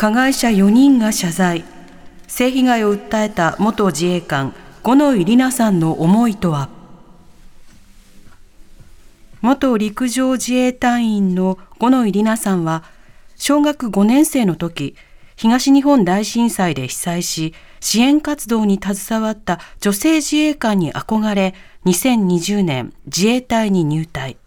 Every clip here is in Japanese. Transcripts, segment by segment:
加害者4人が謝罪。性被害を訴えた元自衛官五ノ井里奈さんの思いとは？元陸上自衛隊員の五ノ井里奈さんは小学5年生の時東日本大震災で被災し支援活動に携わった女性自衛官に憧れ2020年自衛隊に入隊。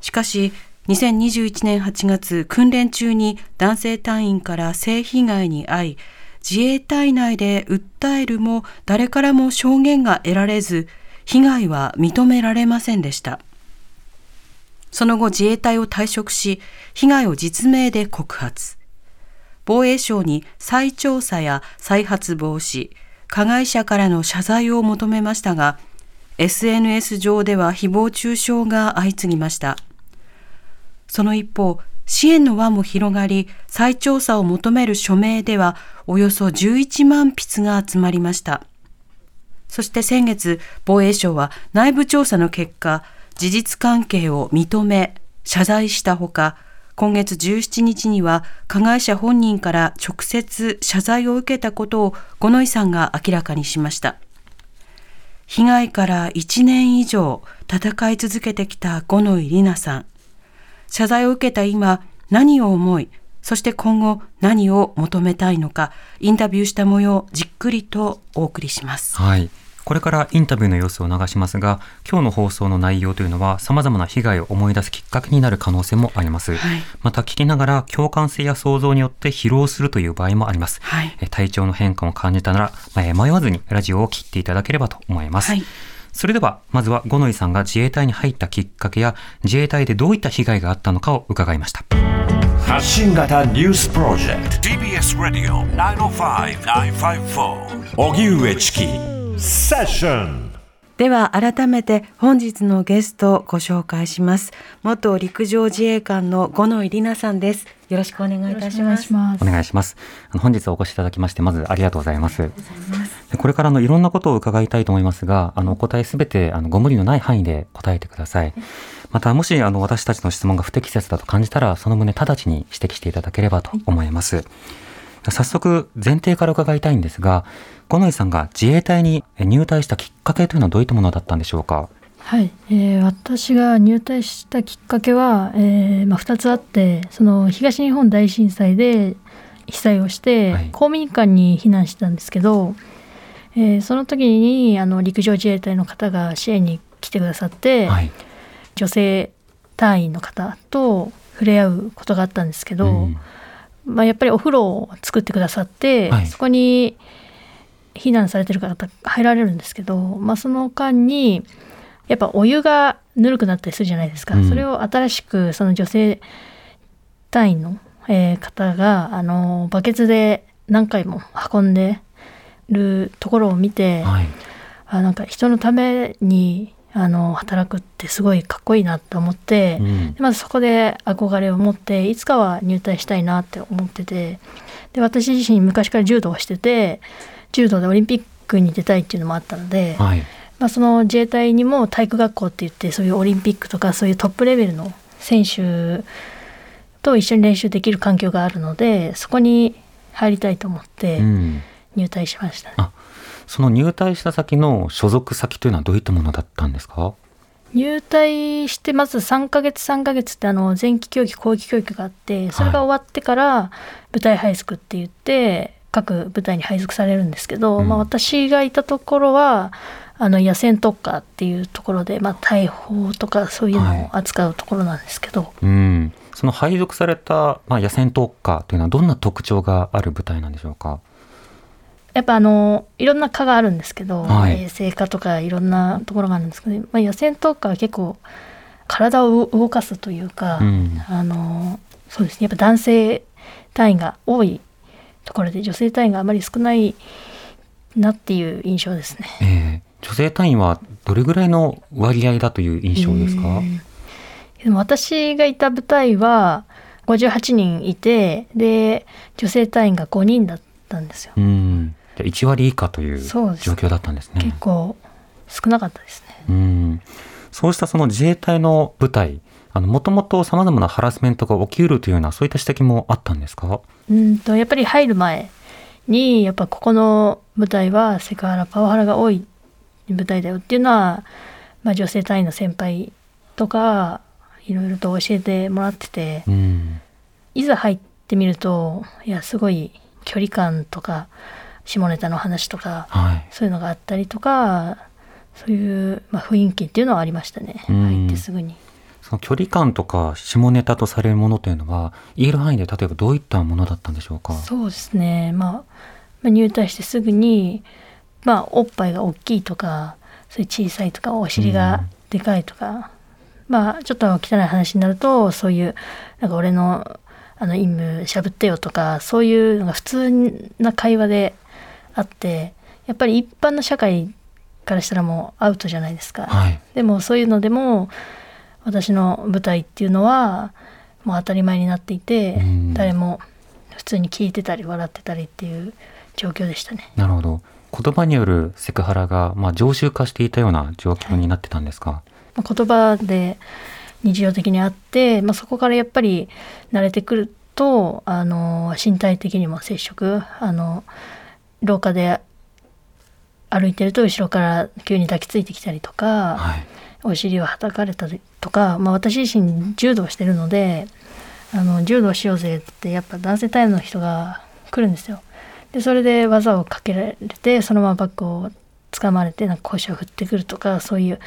しかし2021年8月訓練中に男性隊員から性被害に遭い自衛隊内で訴えるも誰からも証言が得られず被害は認められませんでした。その後自衛隊を退職し被害を実名で告発。防衛省に再調査や再発防止加害者からの謝罪を求めましたが SNS 上では誹謗中傷が相次ぎました。その一方、支援の輪も広がり、再調査を求める署名では、およそ11万筆が集まりました。そして先月、防衛省は内部調査の結果、事実関係を認め、謝罪したほか、今月17日には加害者本人から直接謝罪を受けたことを五ノ井さんが明らかにしました。被害から1年以上戦い続けてきた五ノ井里奈さん。謝罪を受けた今、何を思い、そして今後何を求めたいのか、インタビューした模様、じっくりとお送りします。はい。これからインタビューの様子を流しますが今日の放送の内容というのは様々な被害を思い出すきっかけになる可能性もあります、はい。また聞きながら共感性や想像によって疲労するという場合もあります、はい。え体調の変化を感じたなら、迷わずにラジオを切っていただければと思います、はいそれではまずは五ノ井さんが自衛隊に入ったきっかけや自衛隊でどういった被害があったのかを伺いました。発信型ニュースプロジェクト TBS ラディオ905-954荻上チキ。セッションでは改めて本日のゲストをご紹介します。元陸上自衛官の五ノ井里奈さんです。よろしくお願いいたします。お願いします。あの本日お越しいただきまして、まずありがとうございます。でこれからのいろんなことを伺いたいと思いますが、あのお答えすべてあのご無理のない範囲で答えてください。また、もしあの私たちの質問が不適切だと感じたら、その旨直ちに指摘していただければと思います。早速、前提から伺いたいんですが、五ノ井さんが自衛隊に入隊したきっかけというのはどういったものだったんでしょうか？はい、えー私が入隊したきっかけは、えーまあ、2つあってその東日本大震災で被災をして、はい公民館に避難してたんですけど、えーその時にあの陸上自衛隊の方が支援に来てくださって、はい。女性隊員の方と触れ合うことがあったんですけど、うんまあ、やっぱりお風呂を作ってくださって、はい。そこに避難されてる方入られるんですけど、まあ、その間にやっぱお湯がぬるくなったりするじゃないですか、うん。それを新しくその女性隊員の、えー方があのバケツで何回も運んでるところを見て、はい。あなんか人のためにあの働くってすごいかっこいいなと思って、うんでまずそこで憧れを持っていつかは入隊したいなって思っててで私自身昔から柔道をしてて柔道でオリンピックに出たいっていうのもあったので、はい。まあ、その自衛隊にも体育学校って言ってそういうオリンピックとかそういうトップレベルの選手と一緒に練習できる環境があるのでそこに入りたいと思ってうん。入隊しましたね、あその入隊した先の所属先というのはどういったものだったんですか？入隊してまず3ヶ月3ヶ月ってあの前期教育後期教育があってそれが終わってから部隊配属って言って各部隊に配属されるんですけど、うん。まあ、私がいたところはあの野戦特化っていうところで、まあ、大砲とかそういうのを扱うところなんですけど、うん。その配属された、まあ、野戦特化というのはどんな特徴がある部隊なんでしょうか？やっぱあのいろんな科があるんですけど、はい衛生科とかいろんなところがあるんですけど、まあ、野戦特化は結構体を動かすというか、うんあのそうですねやっぱ男性隊員が多いところで女性隊員があまり少ないなっていう印象ですね。えー女性隊員はどれぐらいの割合だという印象ですか、でも私がいた部隊は58人いてで女性隊員が5人だったんですよ。うん。じゃあ1割以下という状況だったんですね。結構少なかったですね。うん。そうしたその自衛隊の部隊、あの、もともと様々なハラスメントが起きうるというような、そういった指摘もあったんですか？うんとやっぱり入る前にやっぱここの部隊はセクハラパワハラが多い部隊だよっていうのは、まあ、女性隊員の先輩とかいろいろと教えてもらっててうん。いざ入ってみるといやすごい距離感とか下ネタの話とかはい。そういうのがあったりとかそういう、まあ、雰囲気っていうのはありましたね。うん。入ってすぐに。その距離感とか下ネタとされるものというのは、言える範囲で例えばどういったものだったんでしょうか？そうですね、まあ、まあ入隊してすぐに、まあ、おっぱいが大きいとかそういう小さいとかお尻がでかいとか、まあちょっと汚い話になるとそういうなんか俺のあの陰夢しゃぶってよとかそういうのが普通な会話であってやっぱり一般の社会からしたらもうアウトじゃないですか。はい。でもそういうのでも私の舞台っていうのはもう当たり前になっていて、うん誰も普通に聞いてたり笑ってたりっていう状況でしたね。なるほど。言葉によるセクハラが、まあ、常習化していたような状況になってたんですか、まあ言葉で日常的にあって、まあ、そこからやっぱり慣れてくるとあの身体的にも接触あの廊下で歩いてると後ろから急に抱きついてきたりとか、はい。お尻をはたかれたりとか、まあ、私自身柔道してるのであの柔道しようぜってやっぱ男性タイムの人が来るんですよ。でそれで技をかけられてそのままバッグを掴まれてなんか腰を振ってくるとかそういう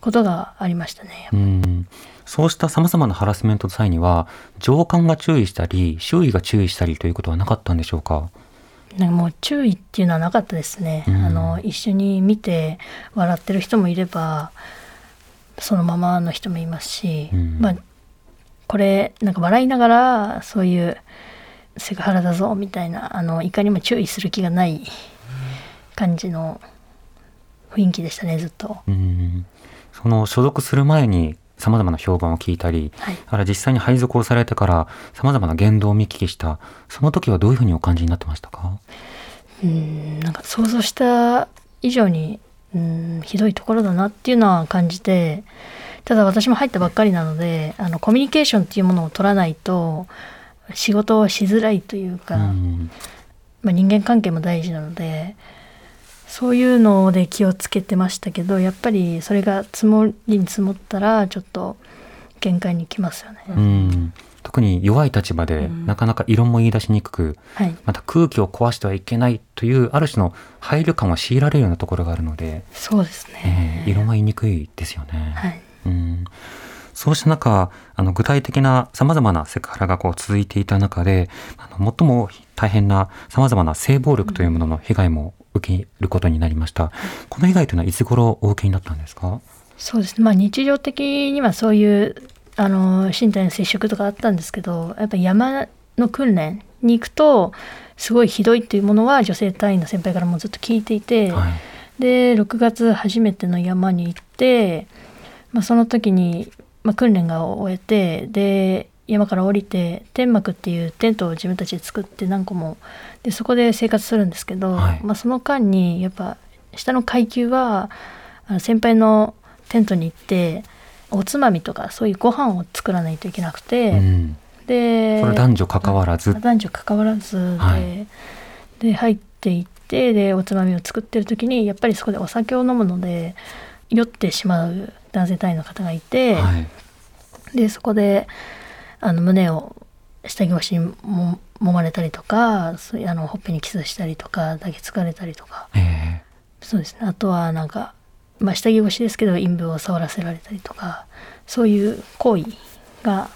ことがありましたね。うん。そうした様々なハラスメントの際には、上官が注意したり、周囲が注意したりということはなかったんでしょうか？なんかもう注意っていうのはなかったですね。うんあの一緒に見て笑ってる人もいればそのままの人もいますし、うんまあこれなんか笑いながらそういうセクハラだぞみたいなあのいかにも注意する気がない感じの雰囲気でしたねずっと。うん。その所属する前に様々な評判を聞いたり、はい。あら実際に配属をされてから様々な言動を見聞きした、その時はどういうふうにお感じになってましたか？うんなんか想像した以上にうんひどいところだなっていうのは感じてただ私も入ったばっかりなのであのコミュニケーションっていうものを取らないと仕事をしづらいというか、うん。まあ、人間関係も大事なのでそういうので気をつけてましたけどやっぱりそれが積もりに積もったらちょっと限界に来ますよね。うん。特に弱い立場で、なかなか異論も言い出しにくく、はい、また空気を壊してはいけないという、ある種の配慮感を強いられるようなところがあるので、そうですえね。ー異論は言いにくいですよね。はいうんそうした中、あの具体的な様々なセクハラがこう続いていた中で、あの最も大変な様々な性暴力というものの被害も受けることになりました。この被害というのはいつ頃お受けになったんですか？そうですね、まあ、日常的にはそういうあの身体の接触とかあったんですけどやっぱ山の訓練に行くとすごいひどいっていうものは女性隊員の先輩からもずっと聞いていて、はい。で6月初めての山に行って、まあ、その時に、まあ、訓練が終えてで山から降りて天幕っていうテントを自分たちで作って何個もでそこで生活するんですけど、はいまあ、その間にやっぱ下の階級はあの先輩のテントに行っておつまみとかそういうご飯を作らないといけなくて、うん。で男女関わらず？男女関わらずで,、はいで入っていってでおつまみを作ってる時にやっぱりそこでお酒を飲むので酔ってしまう男性隊員の方がいて、はい。でそこであの胸を下着越しにも揉まれたりとかあのほっぺにキスしたりとか抱きつかれたりとかえそうですねあとはなんか、まあ、下着越しですけど陰部を触らせられたりとかそういう行為が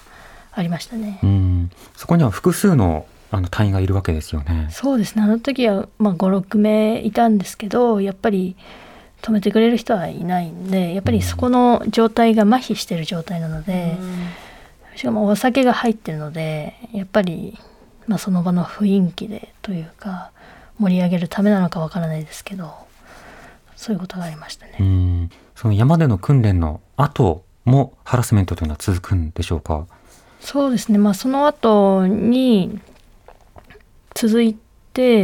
ありましたねー。うん。そこには複数のあの隊員がいるわけですよね。そうですねあの時は、まあ、56名いたんですけどやっぱり止めてくれる人はいないんでやっぱりそこの状態が麻痺してる状態なので、しかもお酒が入ってるのでやっぱりまあ、その場の雰囲気でというか盛り上げるためなのかわからないですけどそういうことがありましたね。うん。その山での訓練の後もハラスメントというのは続くんでしょうか？そうですね、まあ、その後に続いて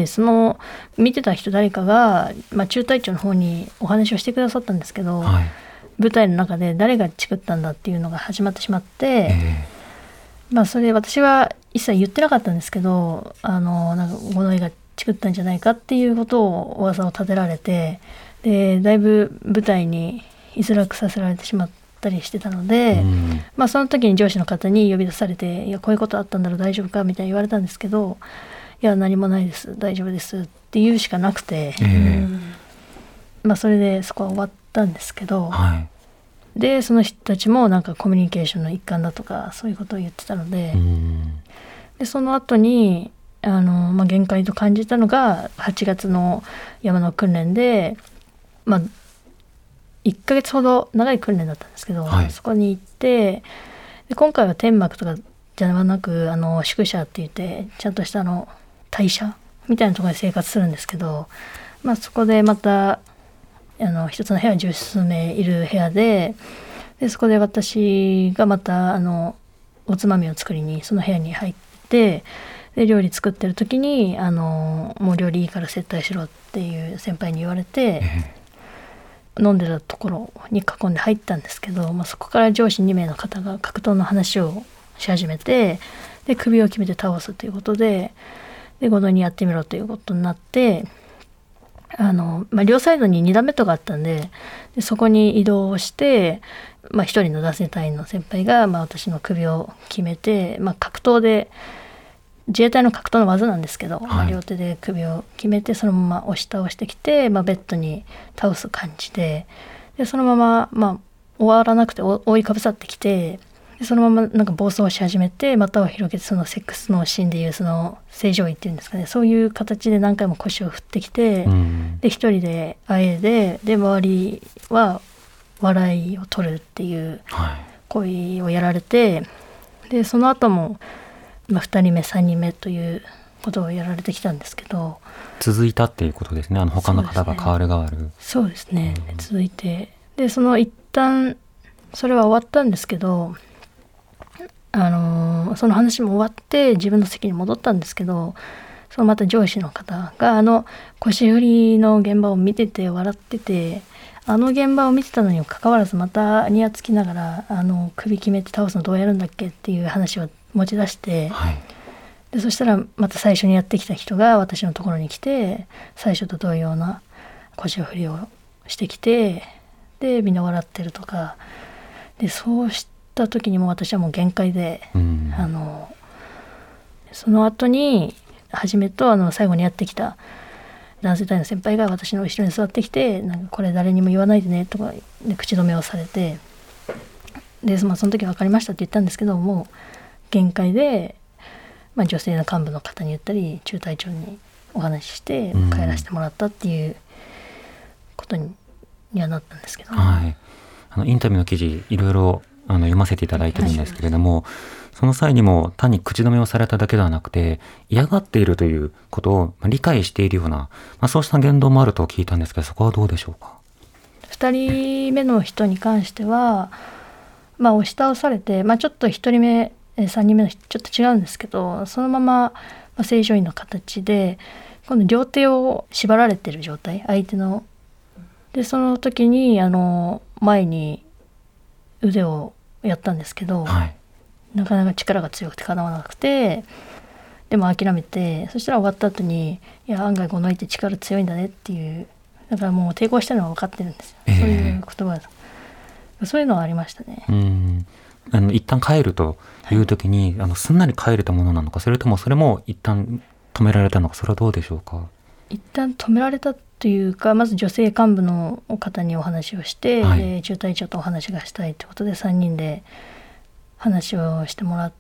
その見てた人誰かが、まあ、中隊長の方にお話をしてくださったんですけど、はい舞台の中で誰がチクったんだっていうのが始まってしまって、えまあそれ私は一切言ってなかったんですけどあのなんか五ノ井がチクったんじゃないかっていうことを噂を立てられてでだいぶ舞台に居づらくさせられてしまったりしてたのえで、うんまあその時に上司の方に呼び出されて「いやこういうことあったんだろう大丈夫か?」みたいに言われたんですけど「いや何もないです。大丈夫です」って言うしかなくて、ええ。まあそれでそこは終わったんですけど。はい。でその人たちもなんかコミュニケーションの一環だとかそういうことを言ってたので,、うん。でその後にあの、まあ、限界と感じたのが8月の山の訓練で、まあ、1ヶ月ほど長い訓練だったんですけど、はい。そこに行ってで今回は天幕とかじゃなくあの宿舎って言ってちゃんとしたあの大社？みたいなところで生活するんですけど、まあ、そこでまたあの一つの部屋十数名いる部屋ででそこで私がまたあのおつまみを作りにその部屋に入ってで料理作ってる時にあのもう料理いいから接待しろっていう先輩に言われて、飲んでたところに囲んで入ったんですけど、まあ、そこから上司2名の方が格闘の話をし始めてで首を決めて倒すということでで5度にやってみろということになってあの、まあ、両サイドに2段ベッドがあったんででそこに移動をして、まあ、1人の男性隊員の先輩が、まあ、私の首を決めて、まあ、格闘で自衛隊の格闘の技なんですけど、まあ、両手で首を決めてそのまま押し倒してきて、まあ、ベッドに倒す感じででそのまま、まあ、終わらなくてお覆いかぶさってきてでそのままなんか暴走し始めて股を広げてそのセックスのシーンでいうその正常位っていうんですかね。そういう形で何回も腰を振ってきて、うん。で一人であえでで周りは笑いを取るっていうはい。行為をやられてでその後も、まあ、2人目3人目ということをやられてきたんですけど続いたっていうことですね。あの他の方が変わる変わる。そうですね。続いてでその一旦それは終わったんですけどあのーその話も終わって自分の席に戻ったんですけどそのまた上司の方があの腰振りの現場を見てて笑っててあの現場を見てたのにもかかわらずまたニヤつきながらあの首決めて倒すのどうやるんだっけっていう話を持ち出してはい。でそしたらまた最初にやってきた人が私のところに来て最初と同様な腰を振りをしてきてでみんな笑ってるとか。でそうした時にもう私はもう限界で、うん。あのその後に初めとあの最後にやってきた男性隊の先輩が私の後ろに座ってきて「なんかこれ誰にも言わないでね」とかで口止めをされてで、まあ、その時分かりましたって言ったんですけどもう限界で、まあ、女性の幹部の方に言ったり中隊長にお話ししてうん。帰らせてもらったっていうことににはなったんですけど、はい、あのインタビューの記事いろいろあの読ませていただいてるんですけれども、その際にも単に口止めをされただけではなくて嫌がっているということを理解しているような、まあ、そうした言動もあると聞いたんですけどそこはどうでしょうか？2人目の人に関しては、まあ、押し倒されて、まあ、ちょっと1人目3人目のちょっと違うんですけどそのまま、正常位の形で今度両手を縛られてる状態相手の。でその時にあの前に腕をやったんですけど、はい。なかなか力が強くてかなわなくてでも諦めてそしたら終わった後に「いや案外この相手力強いんだね」っていうだからもう抵抗してるのは分かってるんですよ、ええ。そういう言葉そういうのはありましたね。うん。あの一旦帰るという時に、あのすんなり帰れたものなのかそれともそれも一旦止められたのかそれはどうでしょうか？一旦止められたというかまず女性幹部の方にお話をして、はい。で中隊長とお話がしたいということで3人で話をしてもらう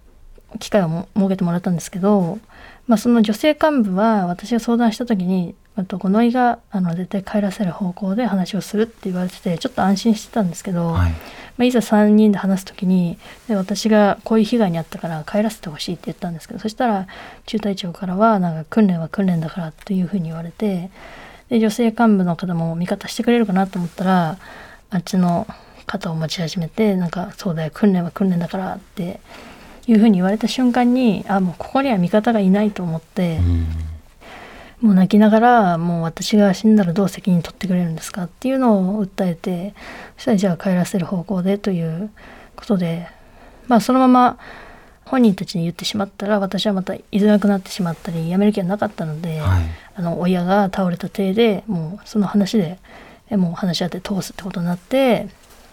機会をも設けてもらったんですけど、まあ、その女性幹部は私が相談した時に五ノ井があの絶対帰らせる方向で話をするって言われててちょっと安心してたんですけど、はい。まあ、いざ3人で話す時にで私がこういう被害に遭ったから帰らせてほしいって言ったんですけどそしたら中隊長からはなんか訓練は訓練だからというふうに言われてで女性幹部の方も味方してくれるかなと思ったらあっちの肩を持ち始めてなんかそうだよ訓練は訓練だからっていうふうに言われた瞬間にあもうここには味方がいないと思って。うんもう泣きながらもう私が死んだらどう責任取ってくれるんですかっていうのを訴えてそしたらじゃあ帰らせる方向でということでまあそのまま本人たちに言ってしまったら私はまた居づらくなってしまったりやめる気はなかったので、はいあの親が倒れた体でもうその話でえもう話し合って通すってことになって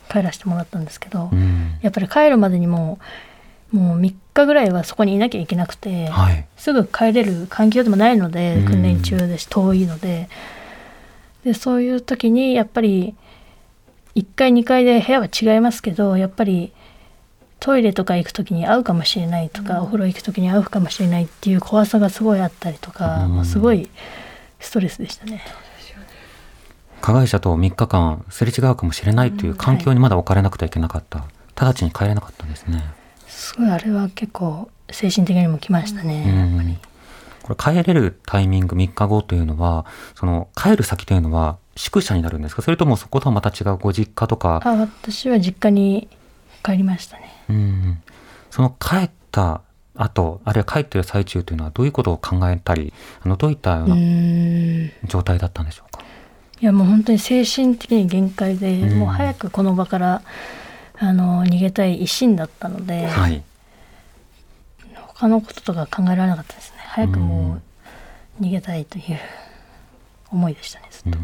帰らせてもらったんですけど、うん。やっぱり帰るまでにももう3日ぐらいはそこにいなきゃいけなくて。はい。すぐ帰れる環境でもないのでうん。訓練中ですし遠いので。でそういう時にやっぱり1階2階で部屋は違いますけどやっぱりトイレとか行く時に会うかもしれないとか、お風呂行く時に会うかもしれないっていう怖さがすごいあったりとか、うんすごいストレスでしたね。加害者と3日間すれ違うかもしれないという環境にまだ置かれなくてはいけなかった、直ちに帰れなかったんですね。すごいあれは結構精神的にもきましたね。これ帰れるタイミング3日後というのはその帰る先というのは宿舎になるんですか？それともそことはまた違うご実家とか？あ私は実家に帰りましたね。うんその帰った後あるいは帰っている最中というのはどういうことを考えたりあのどういったよううな状態だったんでしょうか、いやもう本当に精神的に限界で、うん。もう早くこの場からあの逃げたい一心だったので、はい。他のこととか考えられなかったですね。早くもう逃げたいという思いでしたねずっと。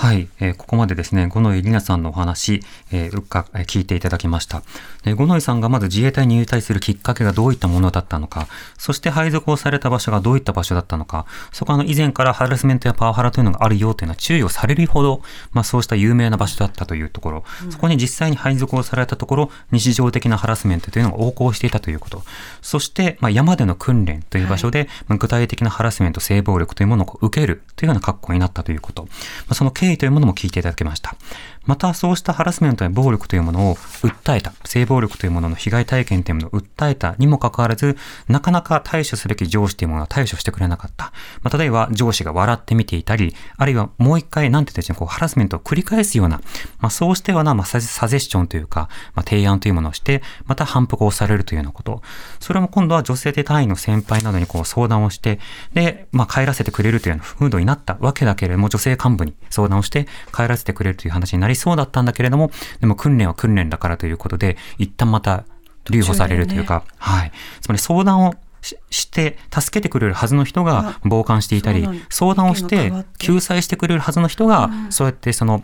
はい、えーここまでですね、五ノ井里奈さんのお話、えーうっか、えー聞いていただきました。で五ノ井さんがまず自衛隊に入隊するきっかけがどういったものだったのか、そして配属をされた場所がどういった場所だったのか、そこはあの以前からハラスメントやパワハラというのがあるよというのは注意をされるほど、まあそうした有名な場所だったというところ、そこに実際に配属をされたところ、日常的なハラスメントというのが横行していたということ、そして、まあ山での訓練という場所で、まあ具体的なハラスメント、性暴力というものを受けるというような格好になったということ、まあその経緯というものも聞いていただきました。また、そうしたハラスメントや暴力というものを訴えた、性暴力というものの被害体験というものを訴えたにもかかわらず、なかなか対処すべき上司というものは対処してくれなかった。まあ、例えば、上司が笑って見ていたり、あるいはもう一回、なんて言うんでしょう、こう、ハラスメントを繰り返すような、まあ、そうしたような、まあ、サジサジェスチョンというか、まあ、提案というものをして、また反復をされるというようなこと。それも今度は女性で単位の先輩などにこう相談をして、で、まあ、帰らせてくれるというような風土になったわけだけれども、女性幹部に相談をして帰らせてくれるという話になりそうだったんだけれども、でも訓練は訓練だからということで、一旦また留保されるというか、はい。つまり相談をしして、助けてくれるはずの人が傍観していたり相談をして救済してくれるはずの人が、そうやってその、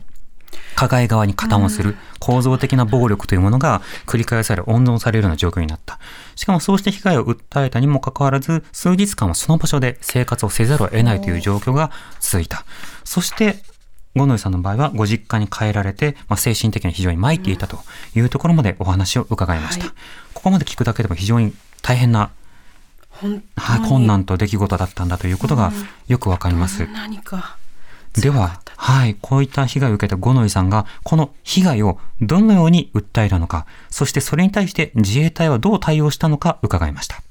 加害側に加担をする構造的な暴力というものが繰り返され、温存されるような状況になった。しかもそうして被害を訴えたにもかかわらず、数日間はその場所で生活をせざるを得ないという状況が続いた。そして、五ノ井さんの場合はご実家に帰られて、まあ、精神的に非常に参っていたというところまでお話を伺いました。はいここまで聞くだけでも非常に大変な、本はい、困難と出来事だったんだということがよくわかります。何かでは、はい、こういった被害を受けた五ノ井さんが、この被害をどのように訴えたのか、そしてそれに対して自衛隊はどう対応したのか伺いました。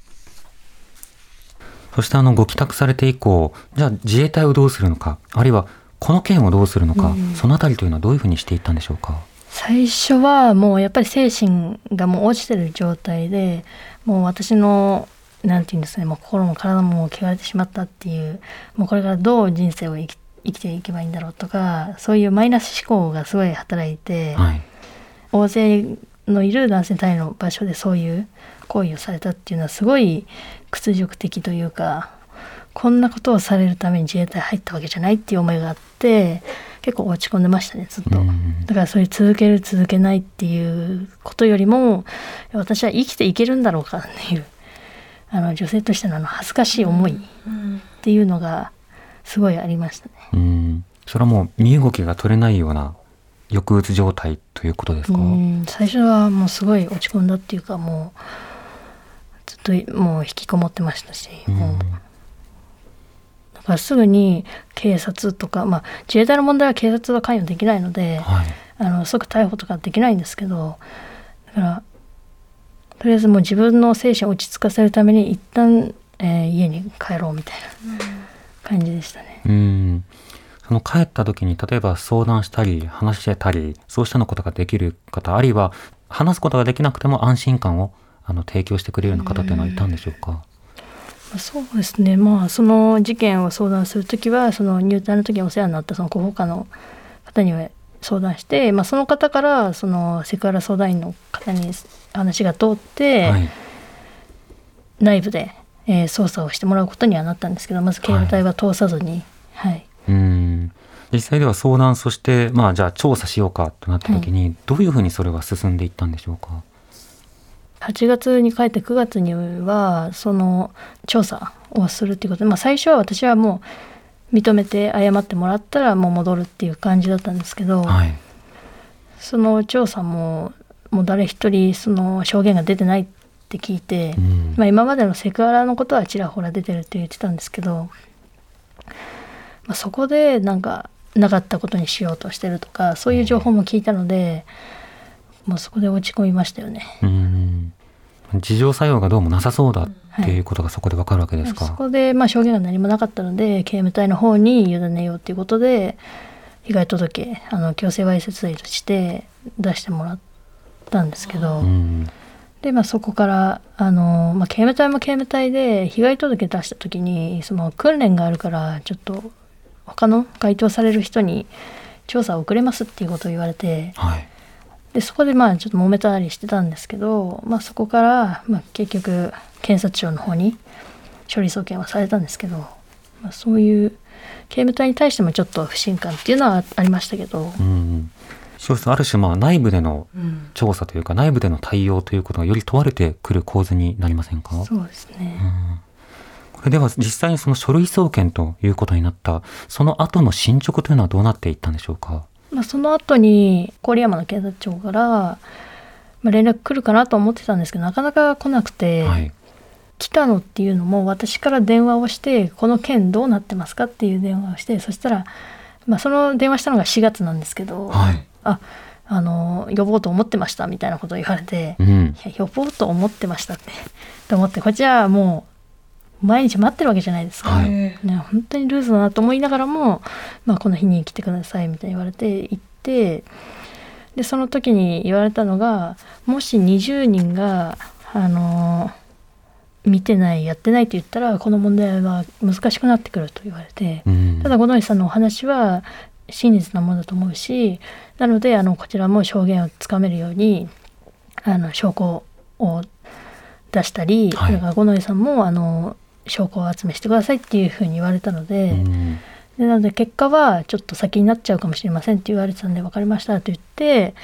そしてあの、ご帰宅されて以降、じゃあ自衛隊をどうするのか、あるいはこの件をどうするのか、そのあたりというのはどういうふうにしていったんでしょうか？最初はもうやっぱり精神がもう落ちてる状態でもう私のなんていうんですかねもう心も体も汚れてしまったっていうもうこれからどう人生を生き生きていけばいいんだろうとかそういうマイナス思考がすごい働いて、はい。大勢のいる男性隊の場所でそういう行為をされたっていうのはすごい屈辱的というかこんなことをされるために自衛隊入ったわけじゃないっていう思いがあって結構落ち込んでましたねずっと。うんだからそういう続ける続けないっていうことよりも私は生きていけるんだろうかっていうあの女性としてのあの恥ずかしい思いっていうのがすごいありましたね。うん。それはもう身動きが取れないような抑うつ状態ということですか、うん最初はもうすごい落ち込んだっていうかもうずっともう引きこもってましたし、もうなんかからすぐに警察とか、まあ、自衛隊の問題は警察は関与できないので、はい。あの即逮捕とかできないんですけどだからとりあえずもう自分の精神を落ち着かせるために一旦、えー家に帰ろうみたいな感じでしたね。うん。その帰った時に例えば相談したり話してたりそうしたのことができる方あるいは話すことができなくても安心感をあの提供してくれるような方っていうのはいたんでしょうか？まあそうですねまあその事件を相談する時はその入隊の時にお世話になったその広報課の方には相談して、まあ、その方からそのセクハラ相談員の方に話が通って、はい。内部で、えー捜査をしてもらうことにはなったんですけどまず警務隊は通さずに、はいうん。実際では相談そしてまあじゃあ調査しようかとなった時に、どういうふうにそれは進んでいったんでしょうか？8月に帰って9月にはその調査をするっていうことで、まあ、最初は私はもう認めて謝ってもらったらもう戻るっていう感じだったんですけど、はい。その調査ももう誰一人その証言が出てないって聞いて、うんまあ、今までのセクハラのことはちらほら出てるって言ってたんですけど、まあ、そこでなんかなかったことにしようとしてるとかそういう情報も聞いたので、もうそこで落ち込みましたよね。うん。事情作用がどうもなさそうだっていうことがそこでわかるわけですか。そこでまあ証言が何もなかったので刑務隊の方に委ねようということで被害届あの強制わいせつ罪として出してもらったんですけど、うん。でまあそこからあの、まあ、刑務隊も刑務隊で被害届出した時にその訓練があるからちょっと他の該当される人に調査を遅れますっていうことを言われてはい。でそこでまあちょっと揉めたりしてたんですけど、まあ、そこから、まあ、結局検察庁の方に処理送検はされたんですけど、まあ、そういう刑務隊に対してもちょっと不信感っていうのはありましたけど、うん。そうするとある種まあ内部でのうん調査というか内部での対応ということがより問われてくる構図になりませんか？そうですね。これでは実際にその書類送検ということになったその後の進捗というのはどうなっていったんでしょうか？まあ、その後に郡山の警察庁から、まあ、連絡来るかなと思ってたんですけどなかなか来なくて、はい。来たのっていうのも私から電話をしてこの件どうなってますかっていう電話をしてそしたら、まあ、その電話したのが4月なんですけど、はい。ああの呼ぼうと思ってましたみたいなことを言われて、いうん。や呼ぼうと思ってましたってと思ってこっちはもう毎日待ってるわけじゃないですか、はい。ね、本当にルーズだなと思いながらも、まあ、この日に来てくださいみたいに言われて行ってでその時に言われたのがもし20人があの見てないやってないと言ったらこの問題は難しくなってくると言われて、うん。ただ五ノ井さんのお話は真実なものだと思うしなのであのこちらも証言をつかめるようにあの証拠を出したり、はい。それから五ノ井さんもあの証拠を集めしてくださいっていうふうに言われたので,、うんでなので結果はちょっと先になっちゃうかもしれませんって言われてたんで分かりましたと言って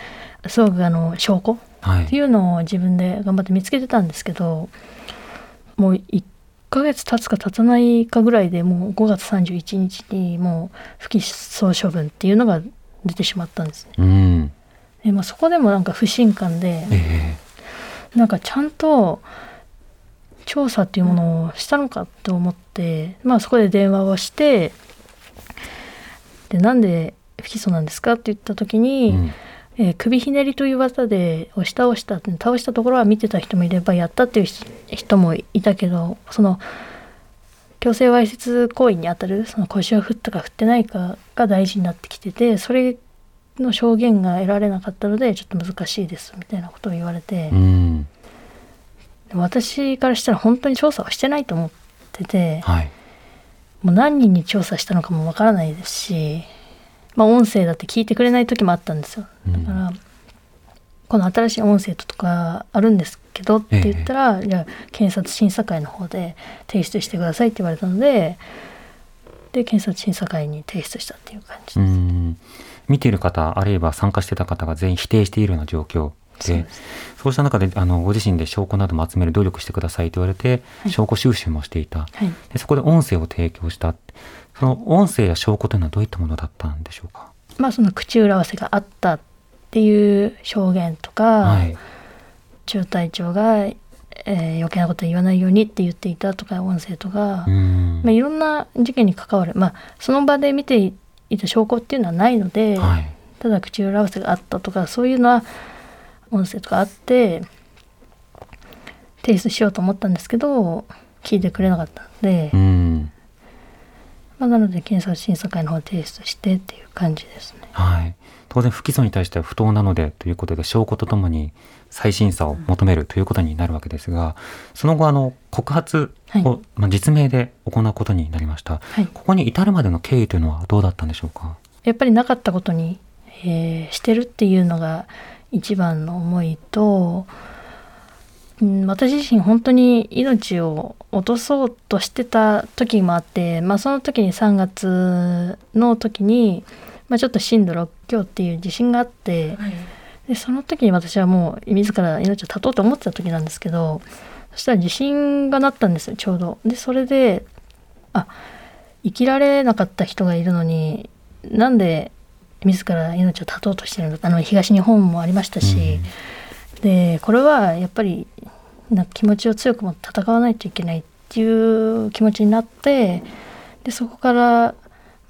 すごくあの証拠はい。っていうのを自分で頑張って見つけてたんですけどもう1ヶ月経つか経たないかぐらいでもう5月31日にもう不起訴処分っていうのが出てしまったんですね。うん。でまあ、そこでもなんか不信感でえなんかちゃんと調査っていうものをしたのかと思って、まあ、そこで電話をしてでなんで不起訴なんですかって言った時えに、うん。えー首ひねりという技で押し倒した倒したところは見てた人もいればやったっていう人人もいたけどその強制わいせつ行為にあたるその腰を振ったか振ってないかが大事になってきててそれの証言が得られなかったのでちょっと難しいですみたいなことを言われて、うん。私からしたら本当に調査はしてないと思っててはい。もう何人に調査したのかもわからないですし、まあ、音声だって聞いてくれない時もあったんですよだから、この新しい音声とかあるんですけどって言ったら、じゃあ検察審査会の方で提出してくださいって言われたのでで検察審査会に提出したっていう感じうです。ん。見ている方あるいは参加してた方が全員否定しているような状況でそうした中であのご自身で証拠なども集める努力してくださいと言われて、証拠収集もしていた。はい。でそこで音声を提供した。その音声や証拠というのはどういったものだったんでしょうか？まあその口裏合わせがあったっていう証言とか、はい。中隊長がえー余計なことは言わないようにって言っていたとか音声とか、うん。まあ、いろんな事件に関わる、まあ、その場で見ていた証拠っていうのはないので、はい。ただ口裏合わせがあったとかそういうのは音声とかあって提出しようと思ったんですけど聞いてくれなかったので、うん。まあ、なので検察審査会の方に提出してっていう感じですね。はい。当然不起訴に対しては不当なのでということで証拠とともに再審査を求めるということになるわけですが、その後あの告発を、はいまあ、実名で行うことになりました。はい、ここに至るまでの経緯というのはどうだったんでしょうか？やっぱりなかったことに、えーしてるっていうのが一番の思いと、うん、私自身本当に命を落とそうとしてた時もあって、まあ、その時に3月の時に、まあ、ちょっと震度6強っていう地震があって、でその時に私はもう自ら命を絶とうと思ってた時なんですけどそしたら地震が鳴ったんですよちょうど。でそれであ生きられなかった人がいるのになんで自ら命を絶とうとしてるあの東日本もありましたし、でこれはやっぱりな気持ちを強く持って戦わないといけないっていう気持ちになってでそこから、ま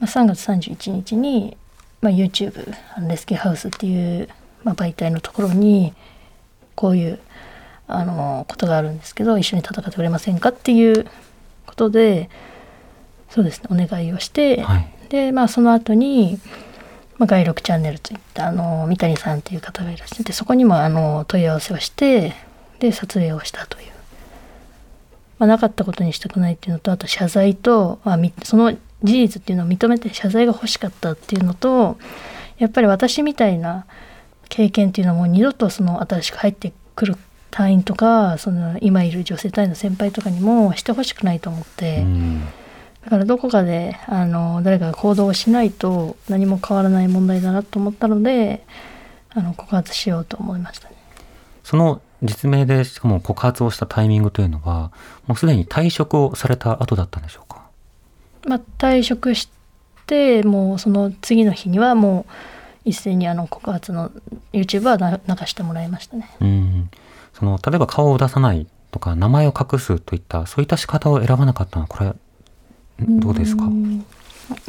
あ、3月31日に、まあ、YouTube レスキューハウスっていう、まあ、媒体のところにこういうあのことがあるんですけど一緒に戦ってくれませんかっていうことでそうですねお願いをして、はい。でまあその後に、まあ、外録チャンネルといったあの三谷さんっていう方がいらっしゃってそこにもあの問い合わせをしてで撮影をしたという、まあ、なかったことにしたくないっていうのとあと謝罪と、まあ、その事実っていうのを認めて謝罪が欲しかったっていうのとやっぱり私みたいな経験っていうのはもう二度とその新しく入ってくる隊員とかその今いる女性隊員の先輩とかにもしてほしくないと思って。うんだからどこかであの誰かが行動をしないと何も変わらない問題だなと思ったのであの告発しようと思いましたね。その実名でしかも告発をしたタイミングというのは、もうすでに退職をされた後だったんでしょうか？まあ、退職してもうその次の日にはもう一斉にあの告発の YouTube はな流してもらいましたね。うん。その例えば顔を出さないとか名前を隠すといったそういった仕方を選ばなかったのはこれんどうですか？ん。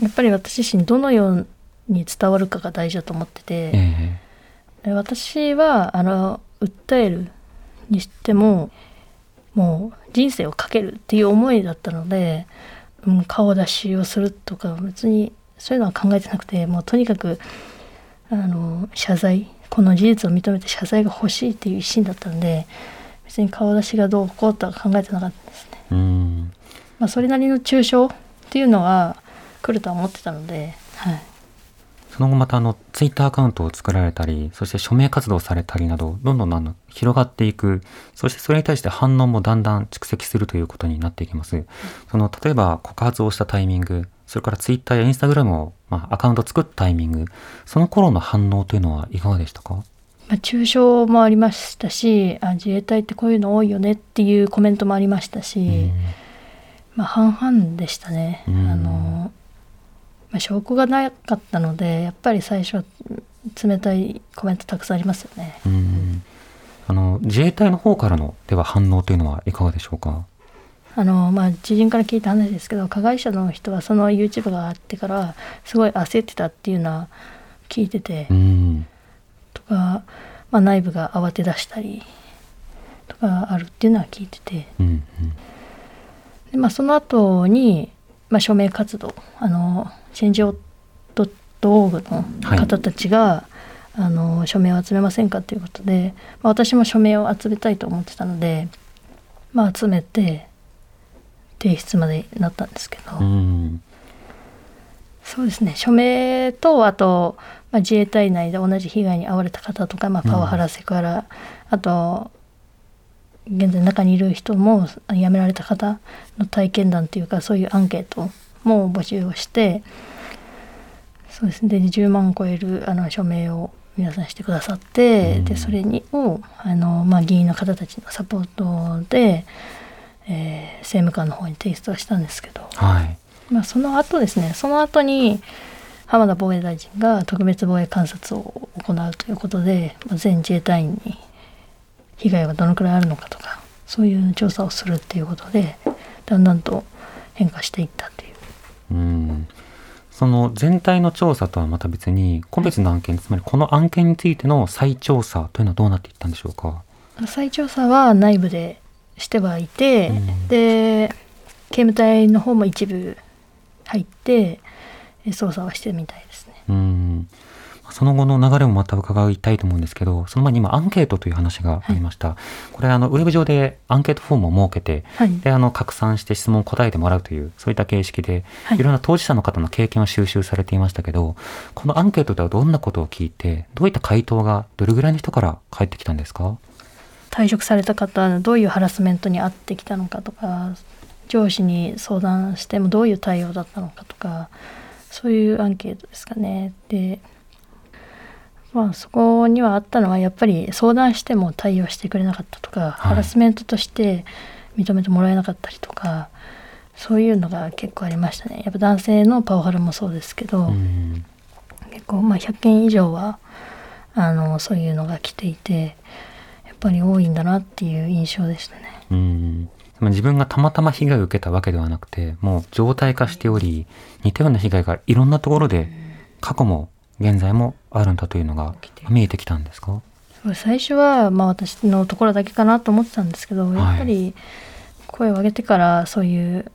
やっぱり私自身どのように伝わるかが大事だと思ってて、えで私はあの訴えるにしてももう人生をかけるっていう思いだったので、うん、顔出しをするとか別にそういうのは考えてなくてもうとにかくあの謝罪この事実を認めて謝罪が欲しいっていう一心だったので別に顔出しがどうこうとは考えてなかったですね。まあ、それなりの抽象っていうのは来るとは思ってたので、はい、その後またあのツイッターアカウントを作られたり、そして署名活動されたりなど、どんどんあの広がっていく、そしてそれに対して反応もだんだん蓄積するということになっていきます。その例えば告発をしたタイミング、それからツイッターやインスタグラムを、まあ、アカウント作ったタイミング、その頃の反応というのはいかがでしたか？まあ、抽象もありましたしあ自衛隊ってこういうの多いよねっていうコメントもありましたし、まあ、半々でしたね。うんあのまあ、証拠がなかったのでやっぱり最初は冷たいコメントたくさんありますよね。うん。あの、自衛隊の方からの、では反応というのはいかがでしょうか？あのまあ、知人から聞いた話ですけど加害者の人はその YouTube があってからすごい焦ってたっていうのは聞いてて、うん。とか、まあ、内部が慌て出したりとかあるっていうのは聞いてて。うん。うんでまあ、その後に、まあ、署名活動あの戦場 .org の方たちが、あの署名を集めませんかということで、まあ、私も署名を集めたいと思ってたので、まあ、集めて提出までなったんですけど、うん。そうですね。署名とあと、まあ、自衛隊内で同じ被害に遭われた方とか、まあ、パワハラ、セクハラあと現在中にいる人も辞められた方の体験談というかそういうアンケートも募集をしてそうですね。で10万超えるあの署名を皆さんしてくださって、うん。でそれにをあの、まあ、議員の方たちのサポートで、えー政務官の方に提出はしたんですけど、はい。まあ、その後ですね。その後に浜田防衛大臣が特別防衛監察を行うということで、まあ、全自衛隊員に被害がどのくらいあるのかとかそういう調査をするっていうことでだんだんと変化していったという。うんその全体の調査とはまた別に個別の案件、つまりこの案件についての再調査というのはどうなっていったんでしょうか？再調査は内部でしてはいて、うん、で警務隊の方も一部入って捜査はしてみたいですね。うんその後の流れもまた伺いたいと思うんですけど、その前に今アンケートという話がありました。はい、これあのウェブ上でアンケートフォームを設けて、はい、であの拡散して質問を答えてもらうというそういった形式で、はい、いろんな当事者の方の経験を収集されていましたけど、このアンケートではどんなことを聞いて、どういった回答がどれぐらいの人から返ってきたんですか？退職された方はどういうハラスメントに遭ってきたのかとか、上司に相談してもどういう対応だったのかとか、そういうアンケートですかね。でまあ、そこにはあったのはやっぱり相談しても対応してくれなかったとか、はい、ハラスメントとして認めてもらえなかったりとかそういうのが結構ありましたね。やっぱ男性のパワハラもそうですけど、結構まあ100件以上はあのそういうのが来ていてやっぱり多いんだなっていう印象でしたね。うん。自分がたまたま被害を受けたわけではなくてもう常態化しており似たような被害がいろんなところで過去も現在もあるんだというのが見えてきたんですか？最初はまあ私のところだけかなと思ってたんですけど、やっぱり声を上げてからそういう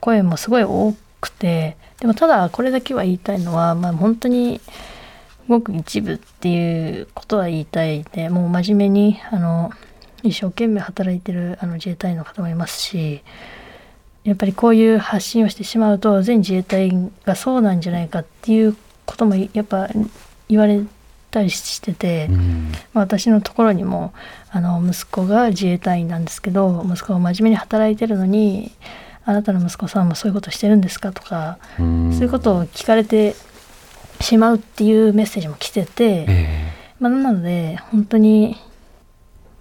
声もすごい多くてでもただこれだけは言いたいのは、まあ、本当にごく一部っていうことは言いたいでもう真面目にあの一生懸命働いてるあの自衛隊員の方もいますしやっぱりこういう発信をしてしまうと全自衛隊員がそうなんじゃないかっていうこともやっぱ言われたりしてて、私のところにもあの息子が自衛隊員なんですけど息子が真面目に働いてるのにあなたの息子さんもそういうことしてるんですかとか、うん、そういうことを聞かれてしまうっていうメッセージも来てて、えー、まあ、なので本当に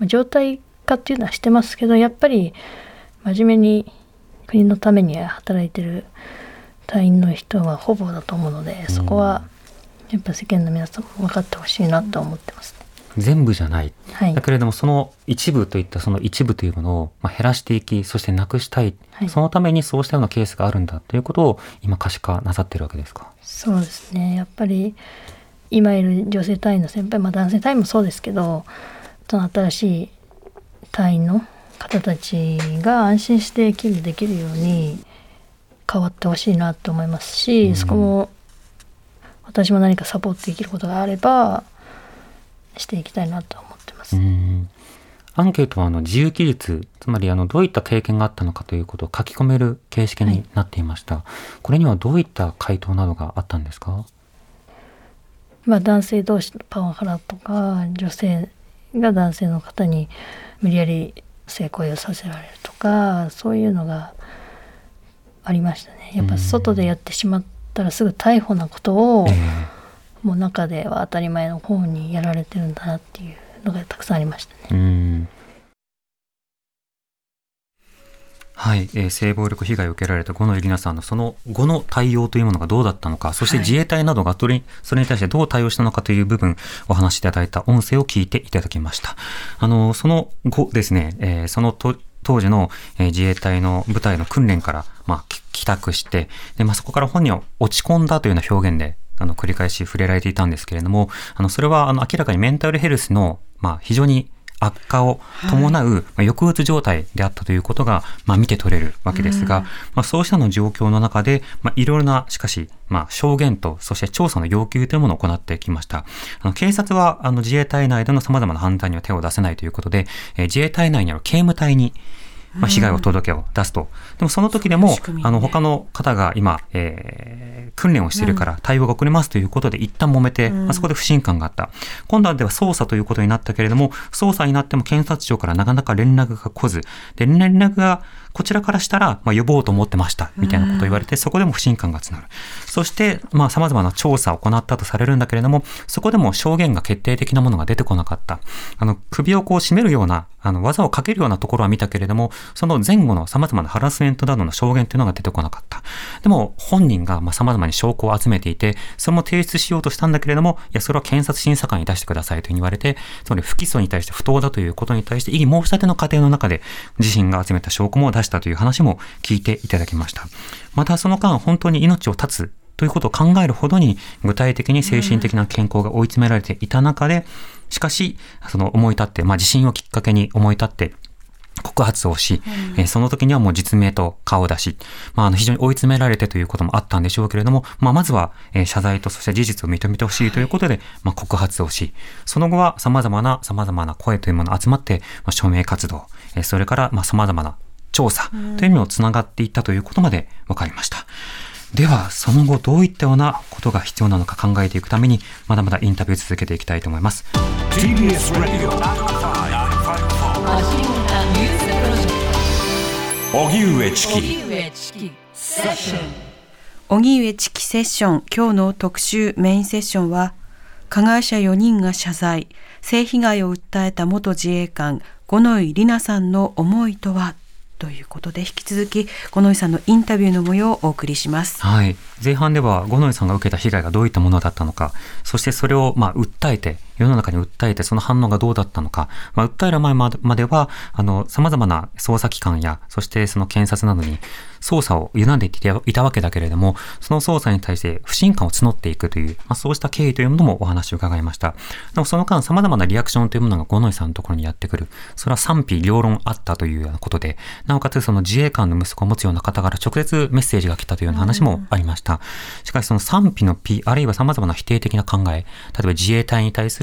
状態化っていうのはしてますけどやっぱり真面目に国のために働いてる隊員の人はほぼだと思うのでそこはやっぱ世間の皆さんも分かってほしいなと思ってますね。全部じゃない、はい、だけれどもその一部といったその一部というものをま減らしていきそしてなくしたい、はい、そのためにそうしたようなケースがあるんだということを今可視化なさってるわけですか？そうですね。やっぱり今いる女性隊員の先輩、まあ、男性隊員もそうですけどその新しい隊員の方たちが安心して勤務できるように変わってほしいなと思いますし、うん、そこも私も何かサポートできることがあればしていきたいなと思ってます。アンケートはあの自由記述、つまりあのどういった経験があったのかということを書き込める形式になっていました。はい、これにはどういった回答などがあったんですか？まあ、男性同士のパワハラとか女性が男性の方に無理やり性行為をさせられるとかそういうのがありましたねやっぱ外でやってしまったらすぐ逮捕なことを、もう中では当たり前の方にやられてるんだなっていうのがたくさんありましたね。はい、えー、性暴力被害を受けられた五野ゆりなさんのその後の対応というものがどうだったのか、そして自衛隊などがそれそれに対してどう対応したのかという部分、お話しいただいた音声を聞いていただきました。あの、その後ですね、えー、そのと当時の、えー、自衛隊の部隊の訓練から、まあ、帰宅して、で、まあ、そこから本人は落ち込んだというような表現で、あの、繰り返し触れられていたんですけれども、あの、それは、あの、明らかにメンタルヘルスの、まあ、非常に悪化を伴う、まあ、抑うつ状態であったということが、まあ、見て取れるわけですが、うん、まあ、そうしたの状況の中で、まあ、いろいろな、しかし、まあ、証言と、そして調査の要求というものを行ってきました。あの警察は、あの、自衛隊内での様々な犯罪には手を出せないということで、えー、自衛隊内にある警務隊に、まあ、被害を届けを出すと。でもその時でも、あの、他の方が今、えー、訓練をしているから対応が遅れますということで一旦揉めて、まあ、そこで不信感があった。今度はでは捜査ということになったけれども、捜査になっても検察庁からなかなか連絡が来ず、で、連絡がこちらからしたら、まあ、呼ぼうと思ってました、みたいなことを言われて、そこでも不信感が募る。そして、まあ、様々な調査を行ったとされるんだけれども、そこでも証言が決定的なものが出てこなかった。あの、首をこう絞めるような、あの、技をかけるようなところは見たけれども、その前後の様々なハラスメントなどの証言っていうのが出てこなかった。でも、本人が、まあ、様々に証拠を集めていて、それも提出しようとしたんだけれども、いや、それは検察審査官に出してくださいと言われて、つまり不起訴に対して不当だということに対して異議申し立ての過程の中で自身が集めた証拠も出したという話も聞いていただきました。またその間本当に命を絶つということを考えるほどに具体的に精神的な健康が追い詰められていた中で、しかし、その思い立って、まあ地震をきっかけに思い立って、告発をし、うん、えその時にはもう実名と顔を出し、まあ、あの非常に追い詰められてということもあったんでしょうけれども、まあ、まずは、え謝罪とそして事実を認めてほしいということで、まあ、告発をし、その後は様々な様々な声というものが集まって、まあ、署名活動、えそれからまあ様々な調査というのをつながっていったということまで分かりました。では、その後どういったようなことが必要なのか考えていくために、まだまだインタビュー続けていきたいと思います。TBS 荻上チキ。荻上チキセッション。今日の特集メインセッションは加害者4人が謝罪。性被害を訴えた元自衛官五ノ井里奈さんの思いとは？ということで引き続き五ノ井さんのインタビューの模様をお送りします。はい、前半では五ノ井さんが受けた被害がどういったものだったのか、そしてそれをまあ訴えて世の中に訴えてその反応がどうだったのか、まあ、訴える前までは、あの、様々な捜査機関や、そしてその検察などに捜査を委んでいたわけだけれども、その捜査に対して不信感を募っていくという、まあ、そうした経緯というものもお話を伺いました。でもその間様々なリアクションというものが五ノ井さんのところにやってくる。それは賛否両論あったというようなことで、なおかつその自衛官の息子を持つような方から直接メッセージが来たというような話もありました。しかしその賛否の P、あるいは様々な否定的な考え、例えば自衛隊に対する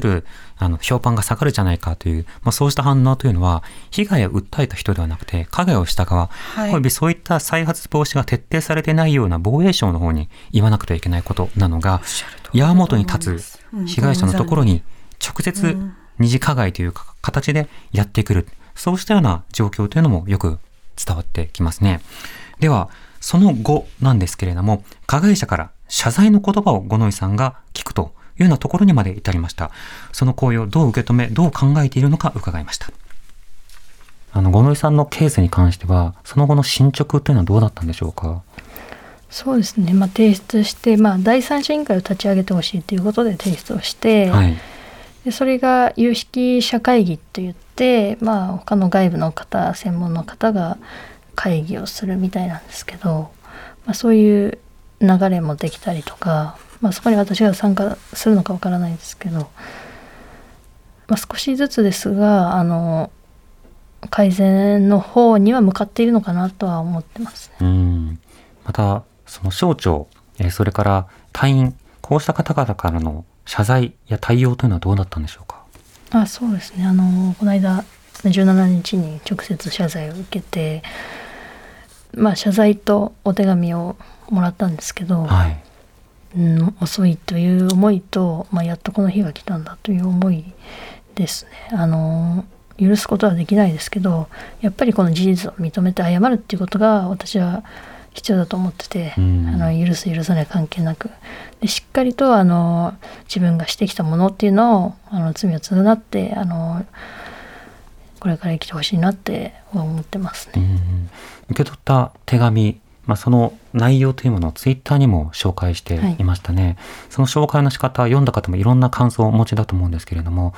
あの、評判が下がるじゃないかという、まあ、そうした反応というのは、被害を訴えた人ではなくて、加害をした側、はい、およびそういった再発防止が徹底されてないような防衛省の方に言わなくてはいけないことなのが、矢本に立つ被害者のところに直接二次加害という形でやってくる、そうしたような状況というのもよく伝わってきますね。では、その後なんですけれども、加害者から謝罪の言葉を五ノ井さんが聞くというようなところにまで至りました。その行為をどう受け止め、どう考えているのか伺いました。あの、五ノ井さんのケースに関しては、その後の進捗というのはどうだったんでしょうか？そうですね、まあ、提出して、まあ、第三者委員会を立ち上げてほしいということで提出をして、はい、でそれが有識者会議といって、まあ、他の外部の方専門の方が会議をするみたいなんですけど、まあ、そういう流れもできたりとかまあ、そこに私が参加するのかわからないですけど、まあ、少しずつですがあの改善の方には向かっているのかなとは思ってます、ね、うん。またその省庁、えそれから隊員こうした方々からの謝罪や対応というのはどうだったんでしょうか？あそうですね。あのこの間17日に直接謝罪を受けてまあ謝罪とお手紙をもらったんですけど、はい、うん、遅いという思いと、まあ、やっとこの日が来たんだという思いですね。あの許すことはできないですけどやっぱりこの事実を認めて謝るっていうことが私は必要だと思ってて、うん、あの許す許さない関係なくでしっかりとあの自分がしてきたものっていうのをあの罪を償ってあのこれから生きてほしいなって思ってますね。うん、受け取った手紙まあ、その内容というものをツイッターにも紹介してい。ましたね、はい、その紹介の仕方読んだ方もいろんな感想をお持ちだと思うんですけれども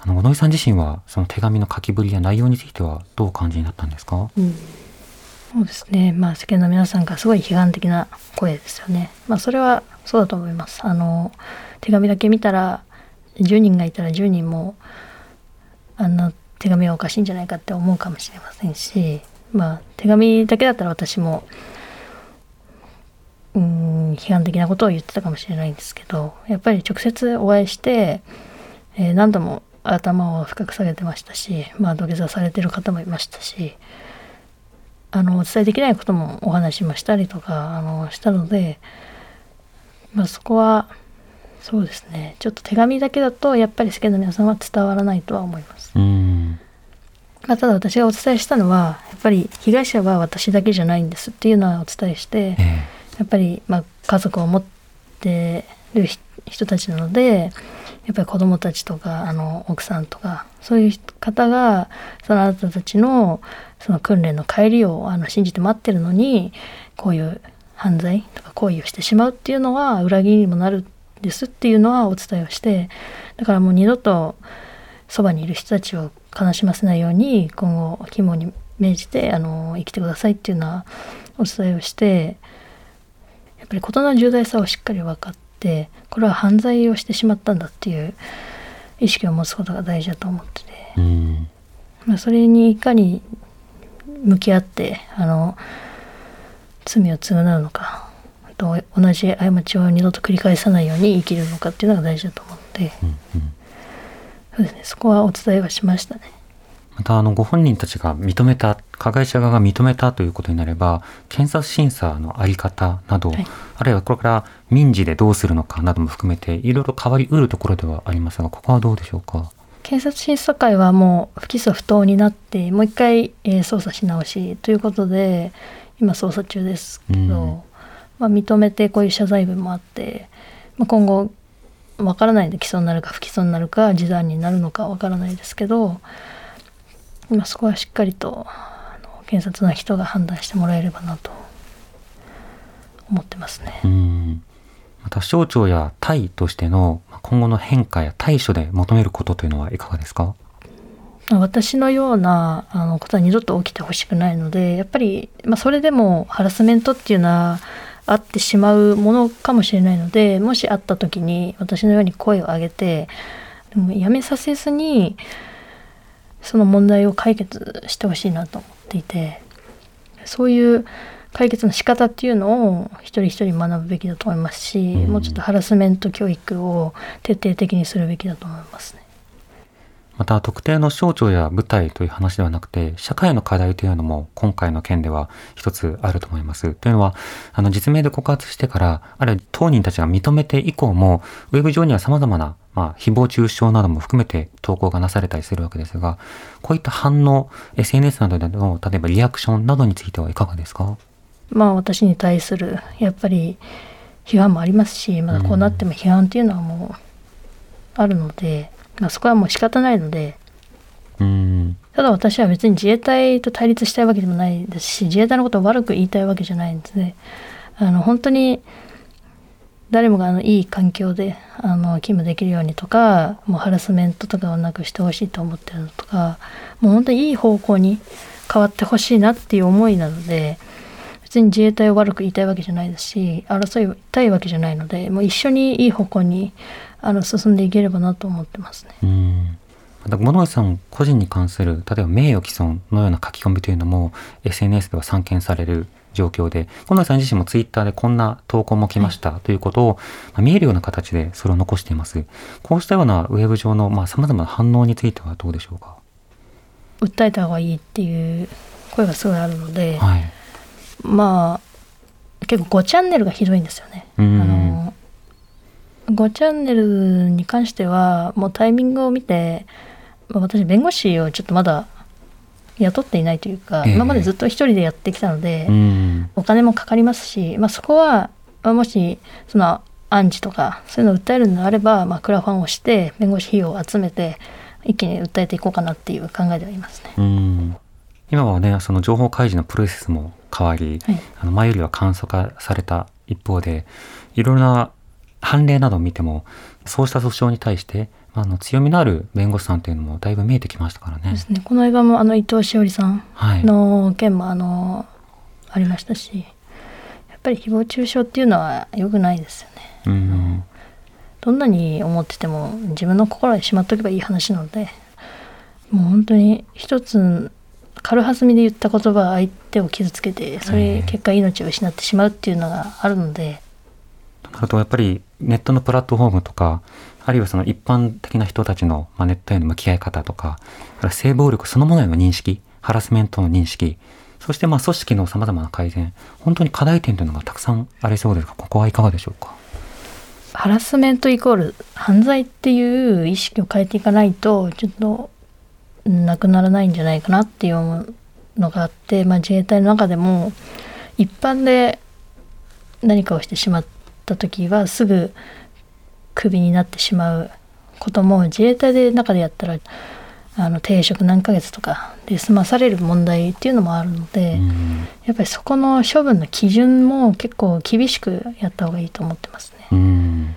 あの小野井さん自身はその手紙の書きぶりや内容についてはどうお感じになったんですか、うん、そうですね。まあ世間の皆さんがすごい批判的な声ですよね。まあそれはそうだと思います。あの手紙だけ見たら10人がいたら10人もあんな手紙はおかしいんじゃないかって思うかもしれませんしまあ手紙だけだったら私もうん批判的なことを言ってたかもしれないんですけどやっぱり直接お会いして、えー、何度も頭を深く下げてましたし、まあ、土下座されてる方もいましたしあのお伝えできないこともお話もしたりとかあのしたので、まあ、そこはそうですねちょっと手紙だけだとやっぱり世間の皆さんは伝わらないとは思います。うんまあ、ただ私がお伝えしたのはやっぱり被害者は私だけじゃないんですっていうのはお伝えして、えやっぱりまあ家族を持ってる人たちなのでやっぱり子供たちとかあの奥さんとかそういう方がそのあなたたちのその訓練の帰りをあの信じて待ってるのにこういう犯罪とか行為をしてしまうっていうのは裏切りにもなるんですっていうのはお伝えをしてだからもう二度とそばにいる人たちを悲しませないように今後肝に銘じてあの生きてくださいっていうのはお伝えをしてぱり事の重大さをしっかり分かってこれは犯罪をしてしまったんだっていう意識を持つことが大事だと思ってて、うん。まあ、それにいかに向き合ってあの罪を償うのかあと同じ過ちを二度と繰り返さないように生きるのかっていうのが大事だと思って、うんうん。そうですね。そこはお伝えはしましたね。またあのご本人たちが認めた加害者側が認めたということになれば検察審査のあり方など、はいあるいはこれから民事でどうするのかなども含めていろいろ変わりうるところではありますがここはどうでしょうか？検察審査会はもう不起訴不当になってもう一回、えー捜査し直しということで今捜査中ですけど、うんまあ、認めてこういう謝罪文もあって、まあ、今後わからないで起訴になるか不起訴になるか示談になるのかわからないですけど、まあ、そこはしっかりと検察の人が判断してもらえればなと思ってますね。うんまた省庁や隊としてのまあ今後の変化や対処で求めることというのはいかがですか？まあ私のようなあのことは二度と起きてほしくないのでやっぱり、まあ、それでもハラスメントっていうのはあってしまうものかもしれないのでもしあった時に私のように声を上げてでもやめさせずにその問題を解決してほしいなと思っていてそういう解決の仕方っていうのを一人一人学ぶべきだと思いますし、うんもうちょっとハラスメント教育を徹底的にするべきだと思いますね。また特定の省庁や部隊という話ではなくて社会の課題というのも今回の件では一つあると思います。というのはあの実名で告発してからあるいは当人たちが認めて以降もウェブ上には様々なまあ、誹謗中傷なども含めて投稿がなされたりするわけですがこういった反応 SNS などでの例えばリアクションなどについてはいかがですか？まあ私に対するやっぱり批判もありますしまだこうなっても批判っていうのはもうあるので、まあ、そこはもう仕方ないのでうーんただ私は別に自衛隊と対立したいわけでもないですし自衛隊のことを悪く言いたいわけじゃないんですね。あの本当に誰もがあのいい環境であの勤務できるようにとかもうハラスメントとかをなくしてほしいと思ってるのとかもう本当にいい方向に変わってほしいなっていう思いなので別に自衛隊を悪く言いたいわけじゃないですし争いたいわけじゃないのでもう一緒にいい方向にあの進んでいければなと思ってますね。うーんまた物口さん個人に関する例えば名誉毀損のような書き込みというのも SNS では散見される状況で物口さん自身もツイッターでこんな投稿も来ましたということを、まあ見えるような形でそれを残しています。こうしたようなウェブ上のまあ様々な反応についてはどうでしょうか？訴えた方がいいっていう声がすごいあるので、はい。まあ結構5チャンネルがひどいんですよね。あうん。の5チャンネルに関してはもうタイミングを見て、まあ私弁護士をちょっとまだ雇っていないというか、ええ。今までずっと一人でやってきたので、うん。お金もかかりますし、まあ、そこは、まあもしそのアンチとかそういうのを訴えるのであれば、まあ、クラファンをして弁護士費用を集めて一気に訴えていこうかなっていう考えではいますね。うん。今はねその情報開示のプロセスも変わり、はい。あの前よりは簡素化された一方でいろいろな判例などを見てもそうした訴訟に対してあの強みのある弁護士さんというのもだいぶ見えてきましたからね。ですね。この間もあの伊藤詩織さんはい、の件もあのありましたしやっぱり誹謗中傷っていうのは良くないですよね。うんどんなに思ってても自分の心にしまっとけばいい話なのでもう本当に一つ軽はずみで言った言葉は相手を傷つけてそええ。れ結果命を失ってしまうっていうのがあるので。あとやっぱりネットのプラットフォームとかあるいはその一般的な人たちの、ま、ネットへの向き合い方とか性暴力そのものへの認識ハラスメントの認識そしてまあ組織のさまざまな改善本当に課題点というのがたくさんありそうですがここはいかがでしょうか？ハラスメントイコール犯罪っていう意識を変えていかないとちょっとなくならないんじゃないかなっていうのがあって、まあ、自衛隊の中でも一般で何かをしてしまった時はすぐクビになってしまうことも自衛隊で中でやったらあの停職何ヶ月とかで済まされる問題っていうのもあるので、うん。やっぱりそこの処分の基準も結構厳しくやった方がいいと思ってますね。うん。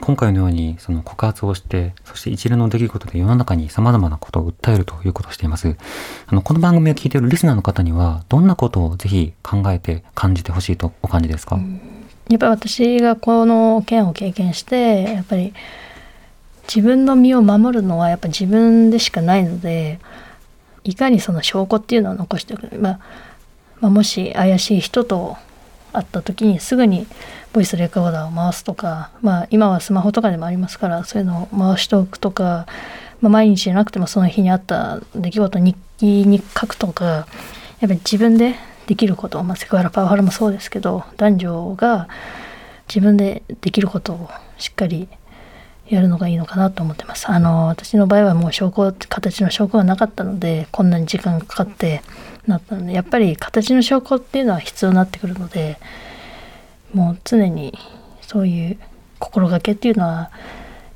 今回のようにその告発をしてそして一連の出来事で世の中に様々なことを訴えるということをしています。あのこの番組を聞いているリスナーの方にはどんなことをぜひ考えて感じてほしいとお感じですか、やっぱり私がこの件を経験してやっぱり自分の身を守るのはやっぱ自分でしかないのでいかにその証拠っていうのを残しておく、まあ、まあもし怪しい人と会った時にすぐにボイスレコーダーを回すとか、まあ、今はスマホとかでもありますからそういうのを回しておくとか、まあ、毎日じゃなくてもその日にあった出来事日記に書くとかやっぱり自分でできること、まあ、セクハラパワハラもそうですけど男女が自分でできることをしっかりやるのがいいのかなと思ってます。あの私の場合はもう証拠形の証拠がなかったのでこんなに時間がかかってなったのでやっぱり形の証拠っていうのは必要になってくるのでもう常にそういう心がけっていうのは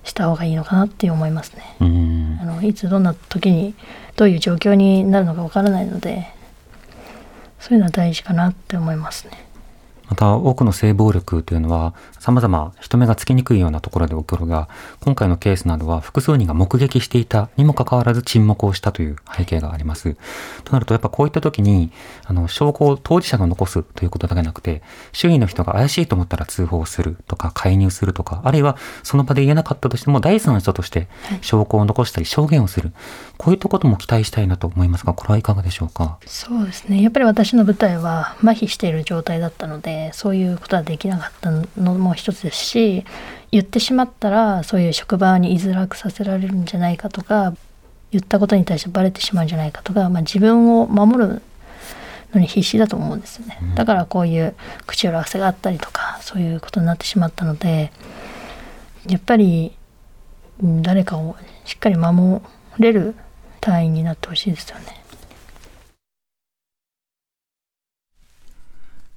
した方がいいのかなって思いますね。うんあのいつどんな時にどういう状況になるのかわからないのでそういうのは大事かなって思いますね。また多くの性暴力というのは様々人目がつきにくいようなところで起こるが今回のケースなどは複数人が目撃していたにもかかわらず沈黙をしたという背景があります。となるとやっぱこういった時にあの証拠を当事者が残すということだけなくて周囲の人が怪しいと思ったら通報するとか介入するとかあるいはその場で言えなかったとしても第三者として証拠を残したり証言をする。こういったことも期待したいなと思いますがこれはいかがでしょうか？そうですね。やっぱり私の舞台は麻痺している状態だったのでそういうことはできなかったのも一つですし言ってしまったらそういう職場に居づらくさせられるんじゃないかとか言ったことに対してバレてしまうんじゃないかとか、まあ、自分を守るのに必死だと思うんですよねだからこういう口裏合わせがあったりとかそういうことになってしまったのでやっぱりうん誰かをしっかり守れる隊員になってほしいですよね。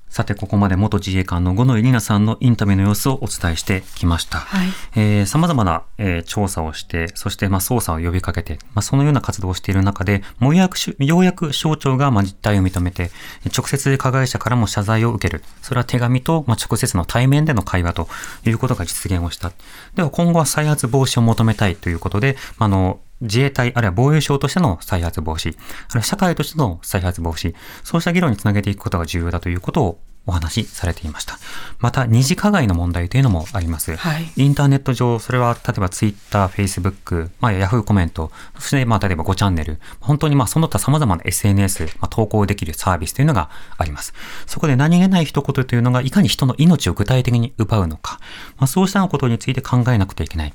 さて、ここまで元自衛官の五野井里奈さんのインタビューの様子をお伝えしてきました。はい。えー、様々な、えー調査をして、そして、まあ、捜査を呼びかけて、まあ、そのような活動をしている中で、もうようやくし、ようやく省庁が、まあ、実態を認めて、直接加害者からも謝罪を受ける。それは手紙と、まあ、直接の対面での会話ということが実現をした。では、今後は再発防止を求めたいということで、まああの、自衛隊、あるいは防衛省としての再発防止、あるいは社会としての再発防止、そうした議論につなげていくことが重要だということをお話しされていました。また、二次加害の問題というのもあります。はいインターネット上、それは例えばツイッター、フェイスブック、まあ、ヤフーコメント、そしてまあ例えば5チャンネル、本当にまあその他様々な SNS、まあ、投稿できるサービスというのがあります。そこで何気ない一言というのがいかに人の命を具体的に奪うのか、まあ、そうしたことについて考えなくてはいけない。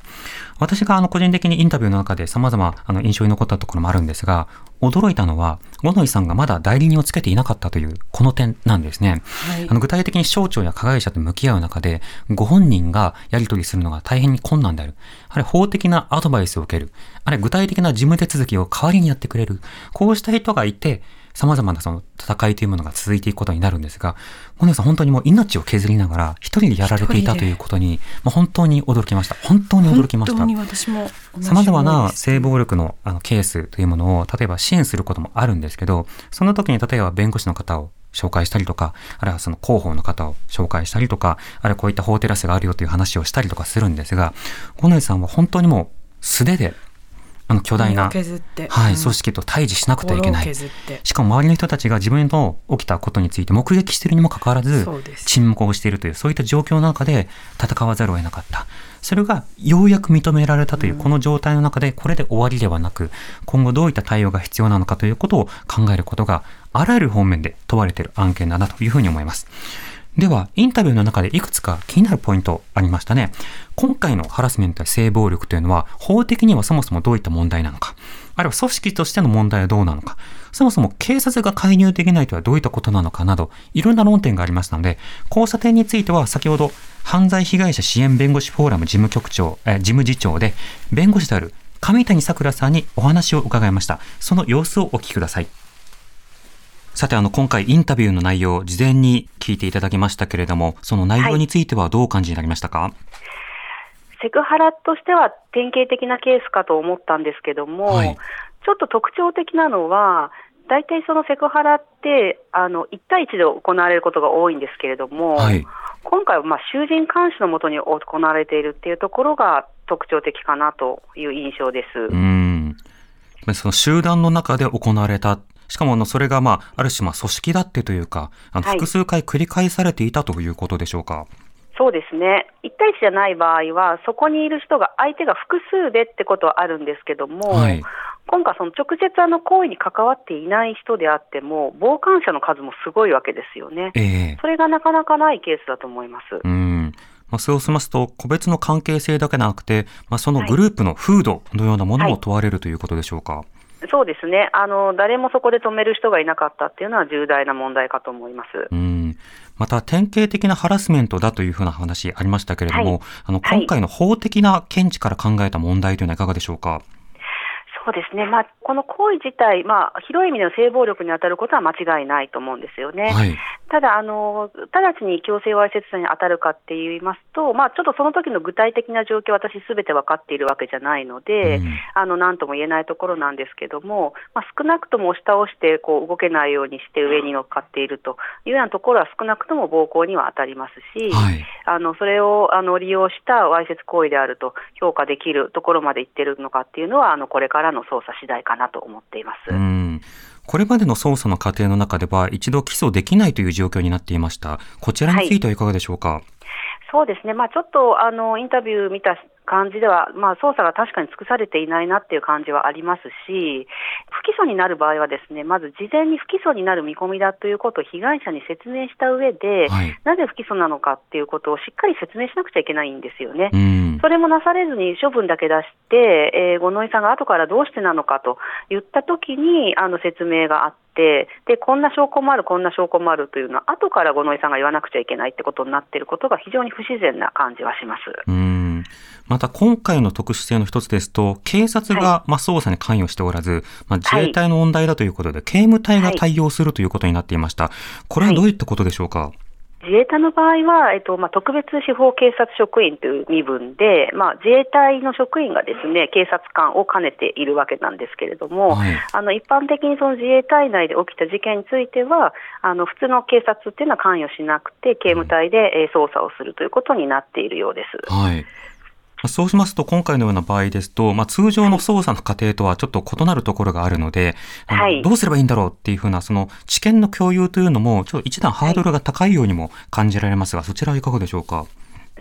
私があの個人的にインタビューの中で様々あの印象に残ったところもあるんですが、驚いたのは、五ノ井さんがまだ代理人をつけていなかったというこの点なんですね。はいあの具体的に省庁や加害者と向き合う中で、ご本人がやり取りするのが大変に困難である。あるいは法的なアドバイスを受ける。あるいは具体的な事務手続きを代わりにやってくれる。こうした人がいて、様々なその戦いというものが続いていくことになるんですが、小野さん本当にもう命を削りながら一人でやられていたということに、まあ、本当に驚きました。本当に驚きました。本当に私も同じ様々な性暴力のあのケースというものを、例えば支援することもあるんですけど、その時に例えば弁護士の方を紹介したりとか、あるいはその広報の方を紹介したりとか、あるいはこういった法テラスがあるよという話をしたりとかするんですが、小野井さんは本当にもう素手で、あの巨大な、はい、うん。組織と対峙しなくてはいけない。しかも周りの人たちが自分の起きたことについて目撃しているにもかかわらず沈黙をしているというそういった状況の中で戦わざるを得なかった。それがようやく認められたというこの状態の中でこれで終わりではなく今後どういった対応が必要なのかということを考えることがあらゆる方面で問われている案件だなというふうに思います。では、インタビューの中でいくつか気になるポイントありましたね。今回のハラスメントや性暴力というのは、法的にはそもそもどういった問題なのか、あるいは組織としての問題はどうなのか、そもそも警察が介入できないとはどういったことなのかなど、いろんな論点がありましたので、交差点については先ほど、犯罪被害者支援弁護士フォーラム事務局長、え事務次長で、弁護士である上谷さくらさんにお話を伺いました。その様子をお聞きください。さて、あの、今回インタビューの内容、事前に聞いていただきましたけれども、その内容についてはどうお感じになりましたか、セクハラとしては典型的なケースかと思ったんですけども、はいちょっと特徴的なのは、大体そのセクハラって、あの1対1で行われることが多いんですけれども、はい。今回はまあ囚人監視のもとに行われているっていうところが特徴的かなという印象です。うん。その集団の中で行われた。しかもあの、それがまあ、ある種まあ組織だってというか、あの、はい複数回繰り返されていたということでしょうか？そうですね、1対1じゃない場合は、そこにいる人が相手が複数でってことはあるんですけども、はい今回、その直接あの行為に関わっていない人であっても、傍観者の数もすごいわけですよね。ええそれがなかなかないケースだと思います。うん。まあ、そうしますと、個別の関係性だけでなくて、まあ、そのグループの風土のようなものも問われるということでしょうか？そうですねあの、誰もそこで止める人がいなかったっていうのは重大な問題かと思います。うん。また、典型的なハラスメントだというふうな話ありましたけれども、はいあの、はい今回の法的な見地から考えた問題というのはいかがでしょうか？そうですね、まあ、この行為自体、まあ、広い意味での性暴力に当たることは間違いないと思うんですよね。はい。ただあの、直ちに強制わいせつ罪に当たるかって言いますと、まあ、ちょっとその時の具体的な状況、私、すべて分かっているわけじゃないので、うんあのなんとも言えないところなんですけども、まあ、少なくとも押し倒してこう動けないようにして上に乗っかっているというようなところは、少なくとも暴行には当たりますし、はい。あのそれをあの利用したわいせつ行為であると評価できるところまでいってるのかっていうのは、あのこれからの捜査次第かなと思っています。うん。これまでの捜査の過程の中では、一度起訴できないという状況になっていました。こちらについてはいかがでしょうか？そうですね、まあ、ちょっとあのインタビュー見た感じでは、まあ、捜査が確かに尽くされていないなっていう感じはありますし、不起訴になる場合は、ですねまず事前に不起訴になる見込みだということを被害者に説明した上で、はいなぜ不起訴なのかっていうことをしっかり説明しなくちゃいけないんですよね。うん。それもなされずに処分だけ出して、えー五ノ井さんが後からどうしてなのかと言ったときにあの説明があってで、こんな証拠もある、こんな証拠もあるというのは、後から五ノ井さんが言わなくちゃいけないってことになっていることが非常に不自然な感じはします。うん。また今回の特殊性の一つですと、警察が、まあ、捜査に関与しておらず、まあ、自衛隊の問題だということで、刑務隊が対応するということになっていました。これはどういったことでしょうか？自衛隊の場合は、えっとまあ、特別司法警察職員という身分で、まあ、自衛隊の職員がですね警察官を兼ねているわけなんですけれども、はいあの一般的にその自衛隊内で起きた事件については、あの普通の警察っていうのは関与しなくて、刑務隊でえー捜査をするということになっているようです。はい。まあそうしますと、今回のような場合ですと、まあ、通常の捜査の過程とはちょっと異なるところがあるので、はい。どうすればいいんだろうっていうふうな、その知見の共有というのも、ちょっと一段ハードルが高いようにも感じられますが、そちらはいかがでしょうか？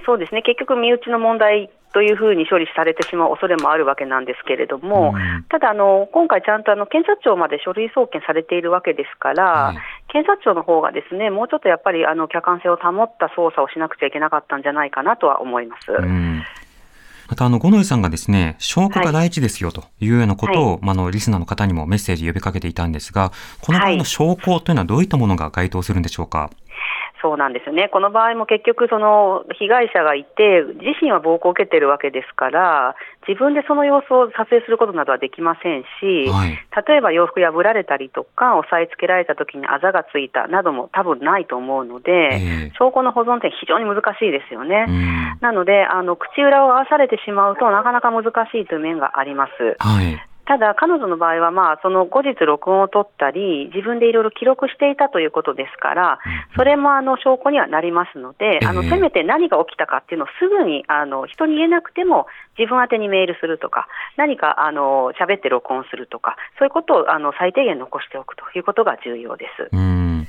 そうですね。結局、身内の問題というふうに処理されてしまう恐れもあるわけなんですけれども、うん。ただあの、今回、ちゃんとあの検察庁まで書類送検されているわけですから、はい。検察庁の方がですねもうちょっとやっぱりあの客観性を保った捜査をしなくちゃいけなかったんじゃないかなとは思います。うんまた、あの、五ノ井さんがですね、証拠が第一ですよというようなことを、まあ、あの、リスナーの方にもメッセージ呼びかけていたんですが、この場合の証拠というのはどういったものが該当するんでしょうか？そうなんですよね、この場合も結局、その被害者がいて、自身は暴行を受けているわけですから、自分でその様子を撮影することなどはできませんし、はい例えば洋服破られたりとか、押さえつけられた時にあざがついたなども多分ないと思うので、ええ証拠の保存って非常に難しいですよね。うん。なのであの、口裏を合わされてしまうとなかなか難しいという面があります。はい。ただ、彼女の場合は、まあ、その後日録音を取ったり、自分でいろいろ記録していたということですから、それもあの証拠にはなりますので、あのええせめて何が起きたかっていうのをすぐにあの人に言えなくても、自分宛てにメールするとか、何かあの喋って録音するとか、そういうことをあの最低限残しておくということが重要です。うん。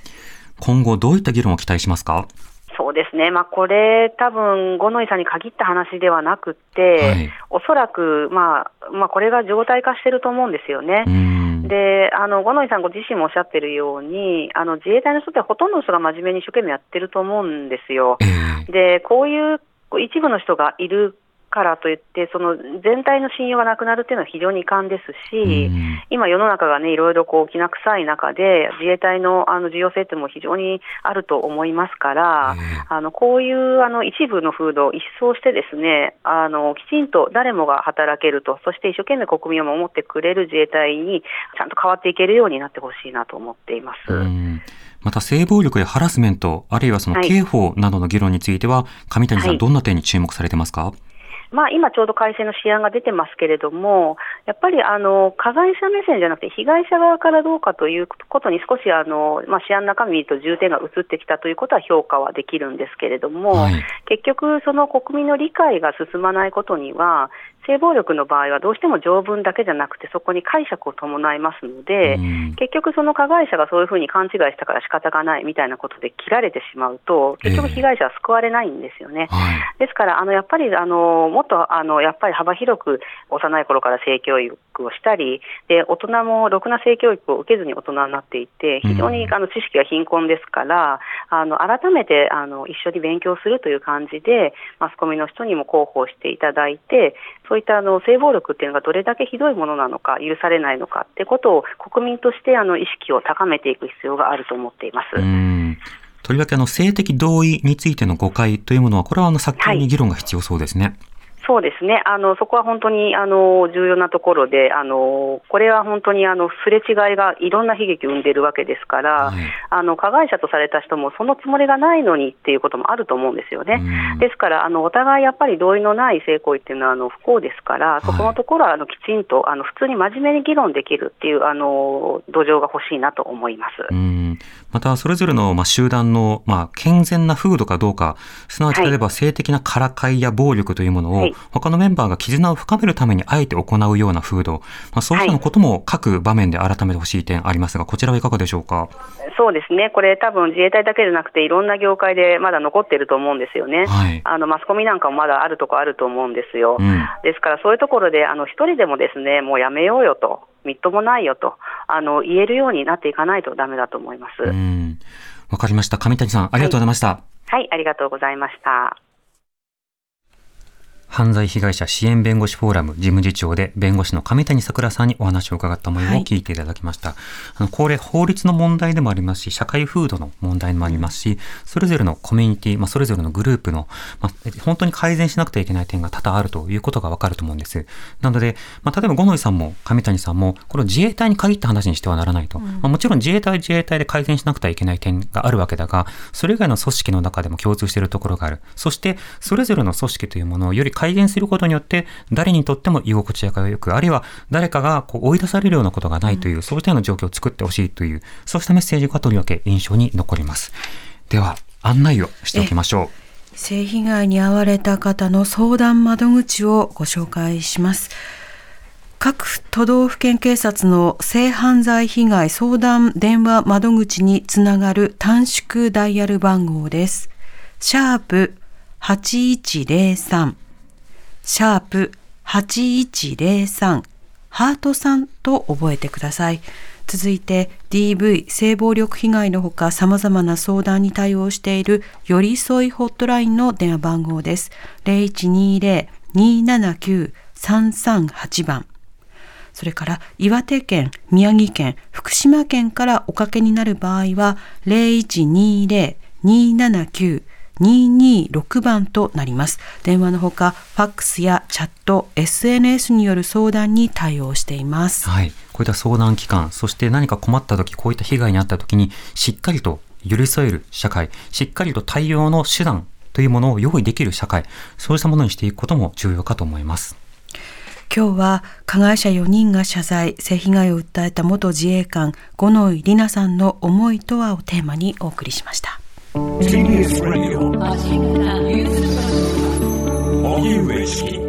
今後どういった議論を期待しますか？そうですね、まあ、これ、多分五ノ井さんに限った話ではなくて、はいおそらく、まあまあ、これが常態化してると思うんですよね。うん。であの五ノ井さんご自身もおっしゃってるように、あの自衛隊の人ってほとんどの人が真面目に一生懸命やってると思うんですよ。ええでこういう一部の人がいるからといって、その全体の信用がなくなるっていうのは非常に遺憾ですし、うん。今、世の中がね、いろいろこうきな臭い中で、自衛隊のあの重要性っても非常にあると思いますから、ええ。あのこういうあの一部の風土を一掃して、ですねあのきちんと誰もが働けると、そして一生懸命国民を守ってくれる自衛隊にちゃんと変わっていけるようになってほしいなと思っています。うん。また性暴力やハラスメント、あるいはそのはい。刑法などの議論については、上谷さん、はい。どんな点に注目されてますか、まあ、今ちょうど改正の試案が出てますけれども、やっぱりあの加害者目線じゃなくて、被害者側からどうかということに少しあの、まあ、試案の中身と重点が移ってきたということは評価はできるんですけれども、はい。結局、その国民の理解が進まないことには、性暴力の場合はどうしても条文だけじゃなくて、そこに解釈を伴いますので、うん。結局、その加害者がそういうふうに勘違いしたから仕方がないみたいなことで切られてしまうと、結局、被害者は救われないんですよね。はい。ですから、あのやっぱりあのもっとあのやっぱり幅広く幼い頃から性教育をしたり、で大人もろくな性教育を受けずに大人になっていて、非常にあの知識が貧困ですから、あの改めてあの一緒に勉強するという感じで、マスコミの人にも広報していただいて、そういったあの性暴力っていうのがどれだけひどいものなのか、許されないのかってことを国民としてあの意識を高めていく必要があると思っています。うんとりわけあの性的同意についての誤解というものは、これはあの早急に議論が必要そうですね。そうですね。あの、そこは本当に、あの、重要なところで、あの、これは本当に、あの、すれ違いがいろんな悲劇を生んでいるわけですから、はいあの、加害者とされた人もそのつもりがないのにっていうこともあると思うんですよね。うんですから、あの、お互いやっぱり同意のない性行為っていうのは、あの、不幸ですから、そこのところは、あの、きちんと、あの、普通に真面目に議論できるっていう、あの、土壌が欲しいなと思います。うんまた、それぞれのまあ集団のまあ健全な風土かどうか、すなわちはい例えば性的なからかいや暴力というものをはい、他のメンバーが絆を深めるためにあえて行うような風土、まあ、そうしたのことも各場面で改めてほしい点ありますが、こちらはいかがでしょうか？そうですね。これ多分自衛隊だけじゃなくて、いろんな業界でまだ残ってると思うんですよね。はいあの、マスコミなんかもまだあるとこあると思うんですよ。うんですから、そういうところで、あの、一人でもですね、もうやめようよと、みっともないよと、あの、言えるようになっていかないとダメだと思います。うんわかりました。上谷さん、ありがとうございました。はい、ありがとうございました。犯罪被害者支援弁護士フォーラム事務次長で弁護士の上谷さくらさんにお話を伺った模様を聞いていただきました。あのこれ法律の問題でもありますし、社会風土の問題もありますし、それぞれのコミュニティ、まあ、それぞれのグループの、まあ、本当に改善しなくてはいけない点が多々あるということがわかると思うんです。なので、まあ、例えば五ノ井さんも上谷さんも、これを自衛隊に限った話にしてはならないと。まあ、もちろん自衛隊は自衛隊で改善しなくてはいけない点があるわけだが、それ以外の組織の中でも共通しているところがある。そして、それぞれの組織というものをより改善することによって、誰にとっても居心地が良く、あるいは誰かがこう追い出されるようなことがないという、そうしたような状況を作ってほしいという、そうしたメッセージがとりわけ印象に残ります。では、案内をしておきましょう。性被害に遭われた方の相談窓口をご紹介します。各都道府県警察の性犯罪被害相談電話窓口につながる短縮ダイヤル番号です。シャープ8103シャープ8103ハートさんと覚えてください。続いて DV 性暴力被害のほか様々な相談に対応している寄り添いホットラインの電話番号です。0120-279-338番。それから岩手県、宮城県、福島県からおかけになる場合は0120-279-226番となります。電話のほか、ファックスやチャット、SNS による相談に対応しています。はい。こういった相談機関、そして何か困った時、こういった被害に遭った時に、しっかりと寄り添える社会、しっかりと対応の手段というものを用意できる社会、そうしたものにしていくことも重要かと思います。今日は加害者4人が謝罪、性被害を訴えた元自衛官五ノ井里奈さんの思いとはをテーマにお送りしました。TBS Radio 荻上チキ